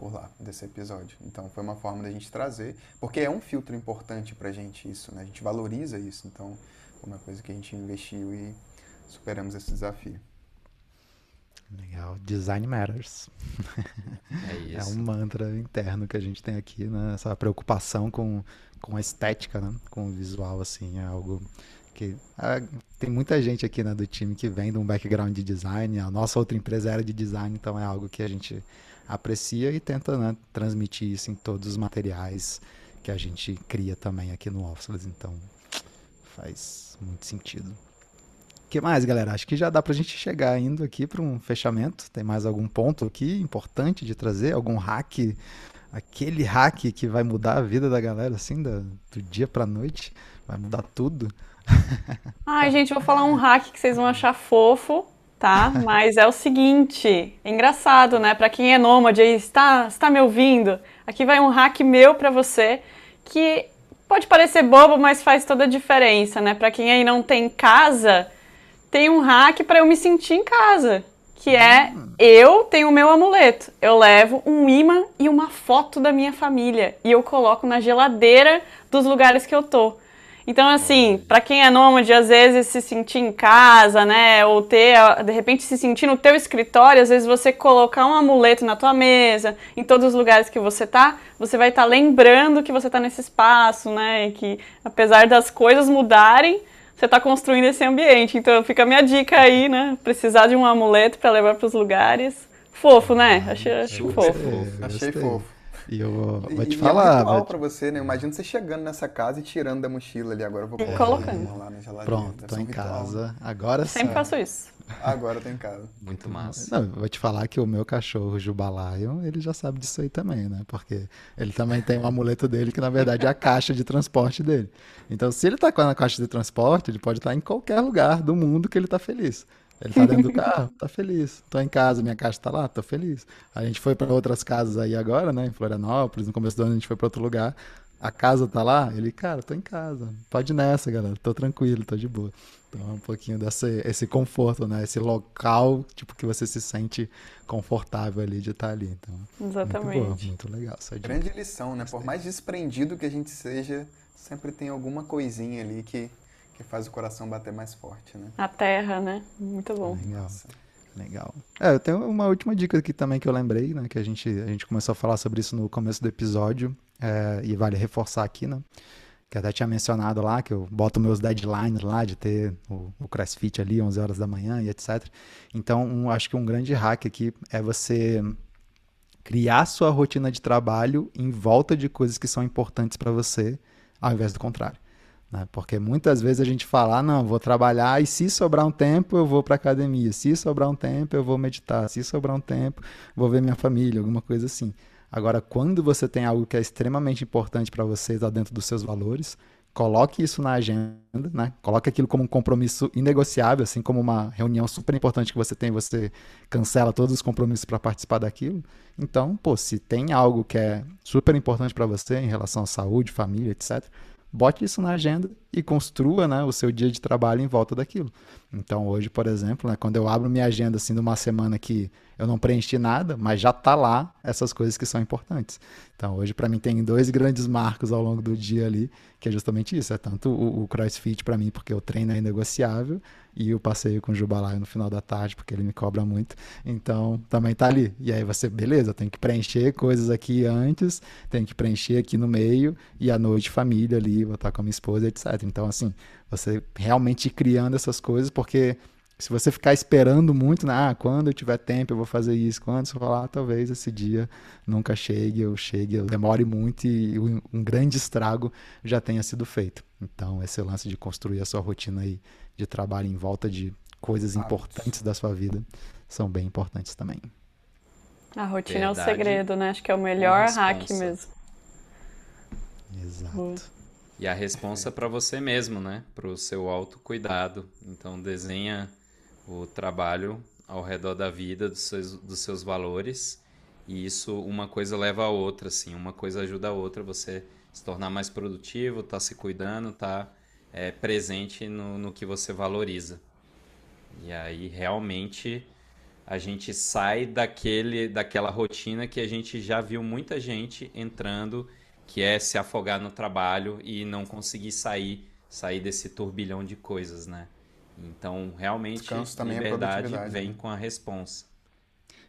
por lá desse episódio. Então foi uma forma da gente trazer, porque é um filtro importante pra gente isso, né? A gente valoriza isso, então uma coisa que a gente investiu e superamos esse desafio. Legal. Design matters. É isso. É um mantra interno que a gente tem aqui, né? Essa preocupação com, com a estética, né? Com o visual, assim, é algo que ah, tem muita gente aqui né, do time que vem de um background de design. A nossa outra empresa era de design, então é algo que a gente aprecia e tenta né, transmitir isso em todos os materiais que a gente cria também aqui no Officeless. Então, faz muito sentido. O que mais, galera? Acho que já dá pra gente chegar indo aqui para um fechamento. Tem mais algum ponto aqui importante de trazer? Algum hack? Aquele hack que vai mudar a vida da galera, assim, do, do dia pra noite? Vai mudar tudo? Ai, gente, vou falar um hack que vocês vão achar fofo, tá? Mas é o seguinte, é engraçado, né? Para quem é nômade aí, está, está me ouvindo? Aqui vai um hack meu para você que Pode parecer bobo, mas faz toda a diferença, né? Para quem aí não tem casa, tem um hack para eu me sentir em casa, que é eu tenho o meu amuleto. Eu levo um imã e uma foto da minha família e eu coloco na geladeira dos lugares que eu tô. Então, assim, para quem é nômade, às vezes se sentir em casa, né, ou ter, de repente, se sentir no teu escritório, às vezes você colocar um amuleto na tua mesa, em todos os lugares que você tá, você vai estar tá lembrando que você tá nesse espaço, né, e que apesar das coisas mudarem, você está construindo esse ambiente. Então fica a minha dica aí, né, precisar de um amuleto para levar para os lugares. Fofo, né? Achei, achei fofo. Achei fofo. E eu vou, vou te e falar. É um vou pra você, né? Imagina você chegando nessa casa e tirando da mochila ali. Agora eu vou e colocando. lá na geladeira. Pronto, tô em ritual. casa. Agora sim. Sempre faço isso. Agora eu tô em casa. Muito massa. Não, vou te falar que o meu cachorro Jubalaio, ele já sabe disso aí também, né? Porque ele também tem um amuleto dele que na verdade é a caixa de transporte dele. Então, se ele tá com a caixa de transporte, ele pode estar em qualquer lugar do mundo que ele tá feliz. Ele tá dentro do carro, tá feliz. Tô em casa, minha caixa tá lá, tô feliz. A gente foi para outras casas aí agora, né? Em Florianópolis, no começo do ano a gente foi para outro lugar. A casa tá lá, ele, cara, tô em casa. Pode ir nessa, galera. Tô tranquilo, tô de boa. Então é um pouquinho desse esse conforto, né? Esse local, tipo, que você se sente confortável ali de estar ali. Então, Exatamente. Muito, boa, muito legal. Essa dica. Grande lição, né? Por mais desprendido que a gente seja, sempre tem alguma coisinha ali que, que faz o coração bater mais forte, né? A terra, né? Muito bom. Legal. Legal. É, eu tenho uma última dica aqui também que eu lembrei, né? Que a gente, a gente começou a falar sobre isso no começo do episódio. é, e vale reforçar aqui, né? Que eu até tinha mencionado lá, que eu boto meus deadlines lá de ter o, o CrossFit ali, 11 horas da manhã e etc. Então, um, acho que um grande hack aqui é você criar sua rotina de trabalho em volta de coisas que são importantes para você, ao invés do contrário. Né? Porque muitas vezes a gente fala, ah, não, vou trabalhar e se sobrar um tempo eu vou para academia, se sobrar um tempo eu vou meditar, se sobrar um tempo vou ver minha família, alguma coisa assim. Agora, quando você tem algo que é extremamente importante para você, está dentro dos seus valores, coloque isso na agenda, né? Coloque aquilo como um compromisso inegociável, assim como uma reunião super importante que você tem, você cancela todos os compromissos para participar daquilo. Então, pô, se tem algo que é super importante para você em relação à saúde, família, etc., bote isso na agenda e construa né, o seu dia de trabalho em volta daquilo. Então, hoje, por exemplo, né, quando eu abro minha agenda assim de uma semana que eu não preenchi nada, mas já está lá essas coisas que são importantes. Então, hoje, para mim, tem dois grandes marcos ao longo do dia ali, que é justamente isso. É tanto o, o CrossFit para mim, porque o treino é inegociável, e o passeio com o Jubalaio no final da tarde, porque ele me cobra muito. Então, também tá ali. E aí você, beleza, tem que preencher coisas aqui antes, tem que preencher aqui no meio, e à noite família ali, vou estar com a minha esposa, etc. Então, assim, você realmente ir criando essas coisas, porque se você ficar esperando muito, né? ah, quando eu tiver tempo eu vou fazer isso, quando você falar, ah, talvez esse dia nunca chegue, eu chegue, eu demore muito e um grande estrago já tenha sido feito. Então, esse lance de construir a sua rotina aí de trabalho em volta de coisas importantes da sua vida são bem importantes também. A rotina Verdade. é o segredo, né? Acho que é o melhor hack mesmo. Exato. E a responsa para você mesmo, né? Para o seu autocuidado. Então, desenha o trabalho ao redor da vida, dos seus, dos seus valores. E isso, uma coisa leva a outra, assim. Uma coisa ajuda a outra. Você se tornar mais produtivo, tá se cuidando, tá é, presente no, no que você valoriza. E aí, realmente, a gente sai daquele, daquela rotina que a gente já viu muita gente entrando, que é se afogar no trabalho e não conseguir sair, sair desse turbilhão de coisas, né? Então, realmente, é liberdade é vem né? com a responsa.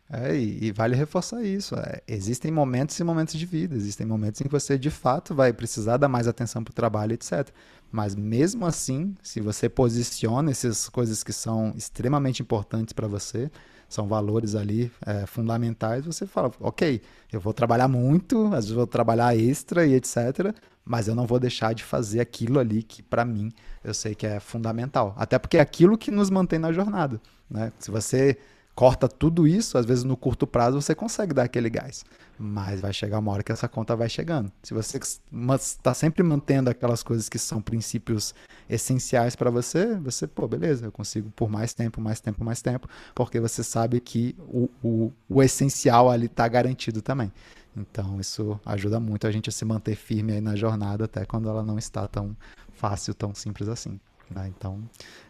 É, e, e, vale reforçar isso. É, existem momentos e momentos de vida. Existem momentos em que você, de fato, vai precisar dar mais atenção para o trabalho, etc. Mas mesmo assim, se você posiciona essas coisas que são extremamente importantes para você, são valores ali é, fundamentais, você fala, ok, eu vou trabalhar muito, às vezes vou trabalhar extra e etc., mas eu não vou deixar de fazer aquilo ali que, para mim, eu sei que é fundamental. Até porque é aquilo que nos mantém na jornada. Né? Se você corta tudo isso, às vezes no curto prazo você consegue dar aquele gás. Mas vai chegar uma hora que essa conta vai chegando. Se você está sempre mantendo aquelas coisas que são princípios essenciais para você, você, pô, beleza, eu consigo por mais tempo, mais tempo, mais tempo, porque você sabe que o, o, o essencial ali está garantido também. Então isso ajuda muito a gente a se manter firme aí na jornada, até quando ela não está tão fácil, tão simples assim. Né? Então,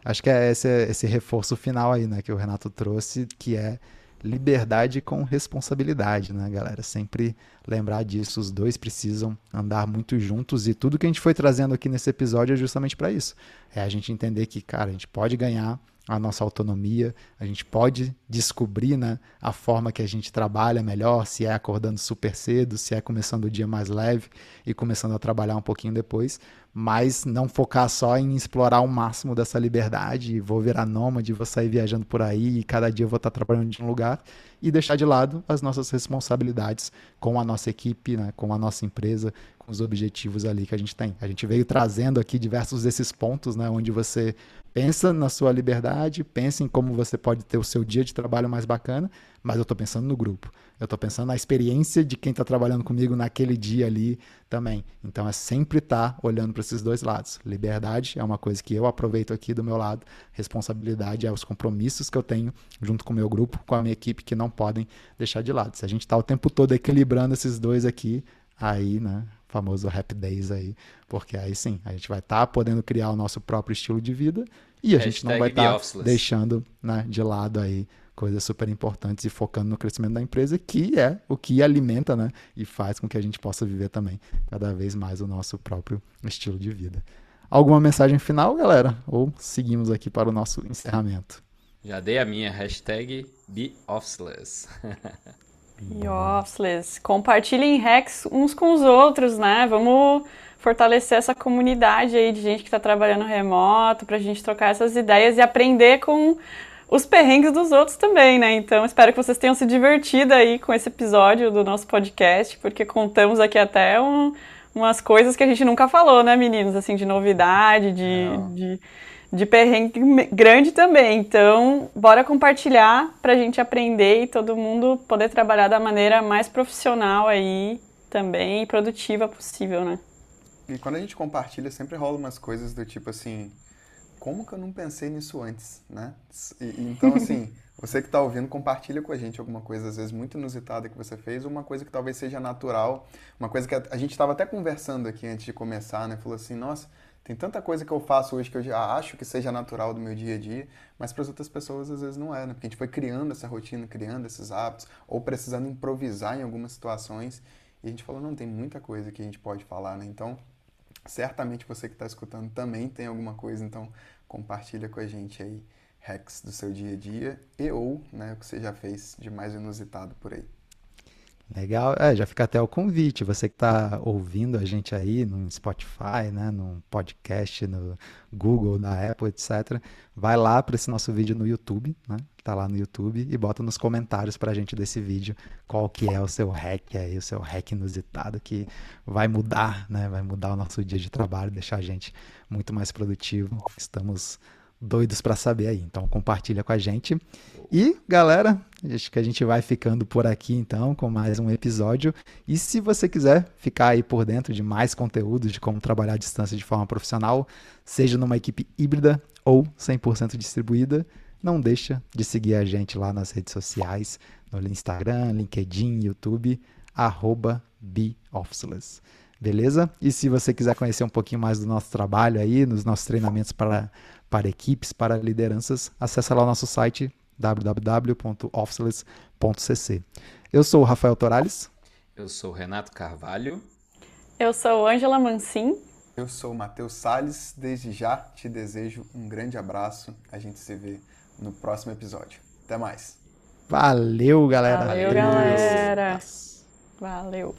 acho que é esse, esse reforço final aí, né, que o Renato trouxe, que é liberdade com responsabilidade, né, galera? Sempre lembrar disso, os dois precisam andar muito juntos e tudo que a gente foi trazendo aqui nesse episódio é justamente para isso. É a gente entender que, cara, a gente pode ganhar a nossa autonomia, a gente pode descobrir né, a forma que a gente trabalha melhor, se é acordando super cedo, se é começando o dia mais leve e começando a trabalhar um pouquinho depois, mas não focar só em explorar o máximo dessa liberdade, vou virar nômade, vou sair viajando por aí e cada dia vou estar trabalhando de um lugar e deixar de lado as nossas responsabilidades com a nossa equipe, né, com a nossa empresa, com os objetivos ali que a gente tem. A gente veio trazendo aqui diversos desses pontos, né, onde você pensa na sua liberdade, pensa em como você pode ter o seu dia de trabalho mais bacana, mas eu estou pensando no grupo. Eu estou pensando na experiência de quem está trabalhando comigo naquele dia ali também. Então é sempre estar tá olhando para esses dois lados. Liberdade é uma coisa que eu aproveito aqui do meu lado, responsabilidade é os compromissos que eu tenho junto com o meu grupo, com a minha equipe, que não podem deixar de lado. Se a gente está o tempo todo equilibrando esses dois aqui, aí, né, famoso Happy Days aí, porque aí sim, a gente vai estar tá podendo criar o nosso próprio estilo de vida e a Hashtag gente não vai estar tá deixando né, de lado aí coisas super importantes e focando no crescimento da empresa, que é o que alimenta né, e faz com que a gente possa viver também cada vez mais o nosso próprio estilo de vida. Alguma mensagem final, galera? Ou seguimos aqui para o nosso encerramento? Já dei a minha hashtag BeOfficeless. BeOfficeless. Compartilhem hacks uns com os outros, né? Vamos fortalecer essa comunidade aí de gente que está trabalhando remoto, para a gente trocar essas ideias e aprender com os perrengues dos outros também, né? Então, espero que vocês tenham se divertido aí com esse episódio do nosso podcast, porque contamos aqui até um, umas coisas que a gente nunca falou, né, meninos? Assim, de novidade, de, de, perrengue grande também. Então, bora compartilhar pra gente aprender e todo mundo poder trabalhar da maneira mais profissional aí também e produtiva possível, né? E quando a gente compartilha, sempre rola umas coisas do tipo assim como que eu não pensei nisso antes, né? E, então, assim, você que está ouvindo, compartilha com a gente alguma coisa, às vezes, muito inusitada que você fez, ou uma coisa que talvez seja natural, uma coisa que a, a gente estava até conversando aqui antes de começar, né? Falou assim, nossa, tem tanta coisa que eu faço hoje que eu já acho que seja natural do meu dia a dia, mas para as outras pessoas às vezes não é, né? Porque a gente foi criando essa rotina, criando esses hábitos, ou precisando improvisar em algumas situações, e a gente falou, não, tem muita coisa que a gente pode falar, né? Então, certamente você que está escutando também tem alguma coisa, então compartilha com a gente aí hacks do seu dia a dia e ou né, o que você já fez de mais inusitado por aí. Legal, é, já fica até o convite. Você que está ouvindo a gente aí no Spotify, né, no podcast, no Google, na Apple, etc. Vai lá para esse nosso vídeo no YouTube, né? Tá lá no YouTube e bota nos comentários para a gente desse vídeo qual que é o seu hack aí, o seu hack inusitado que vai mudar, né? Vai mudar o nosso dia de trabalho, deixar a gente muito mais produtivo. Estamos doidos para saber aí. Então compartilha com a gente. E galera, acho que a gente vai ficando por aqui então com mais um episódio. E se você quiser ficar aí por dentro de mais conteúdos de como trabalhar à distância de forma profissional, seja numa equipe híbrida ou 100% distribuída, não deixa de seguir a gente lá nas redes sociais, no Instagram, LinkedIn, YouTube, arroba. Beleza? E se você quiser conhecer um pouquinho mais do nosso trabalho aí, nos nossos treinamentos para para equipes, para lideranças, acessa lá o nosso site www.officeless.cc. Eu sou o Rafael Torales. Eu sou o Renato Carvalho. Eu sou Ângela Mancin. Eu sou o Matheus Salles. Desde já te desejo um grande abraço. A gente se vê no próximo episódio. Até mais. Valeu, galera. Valeu, galera. Valeu.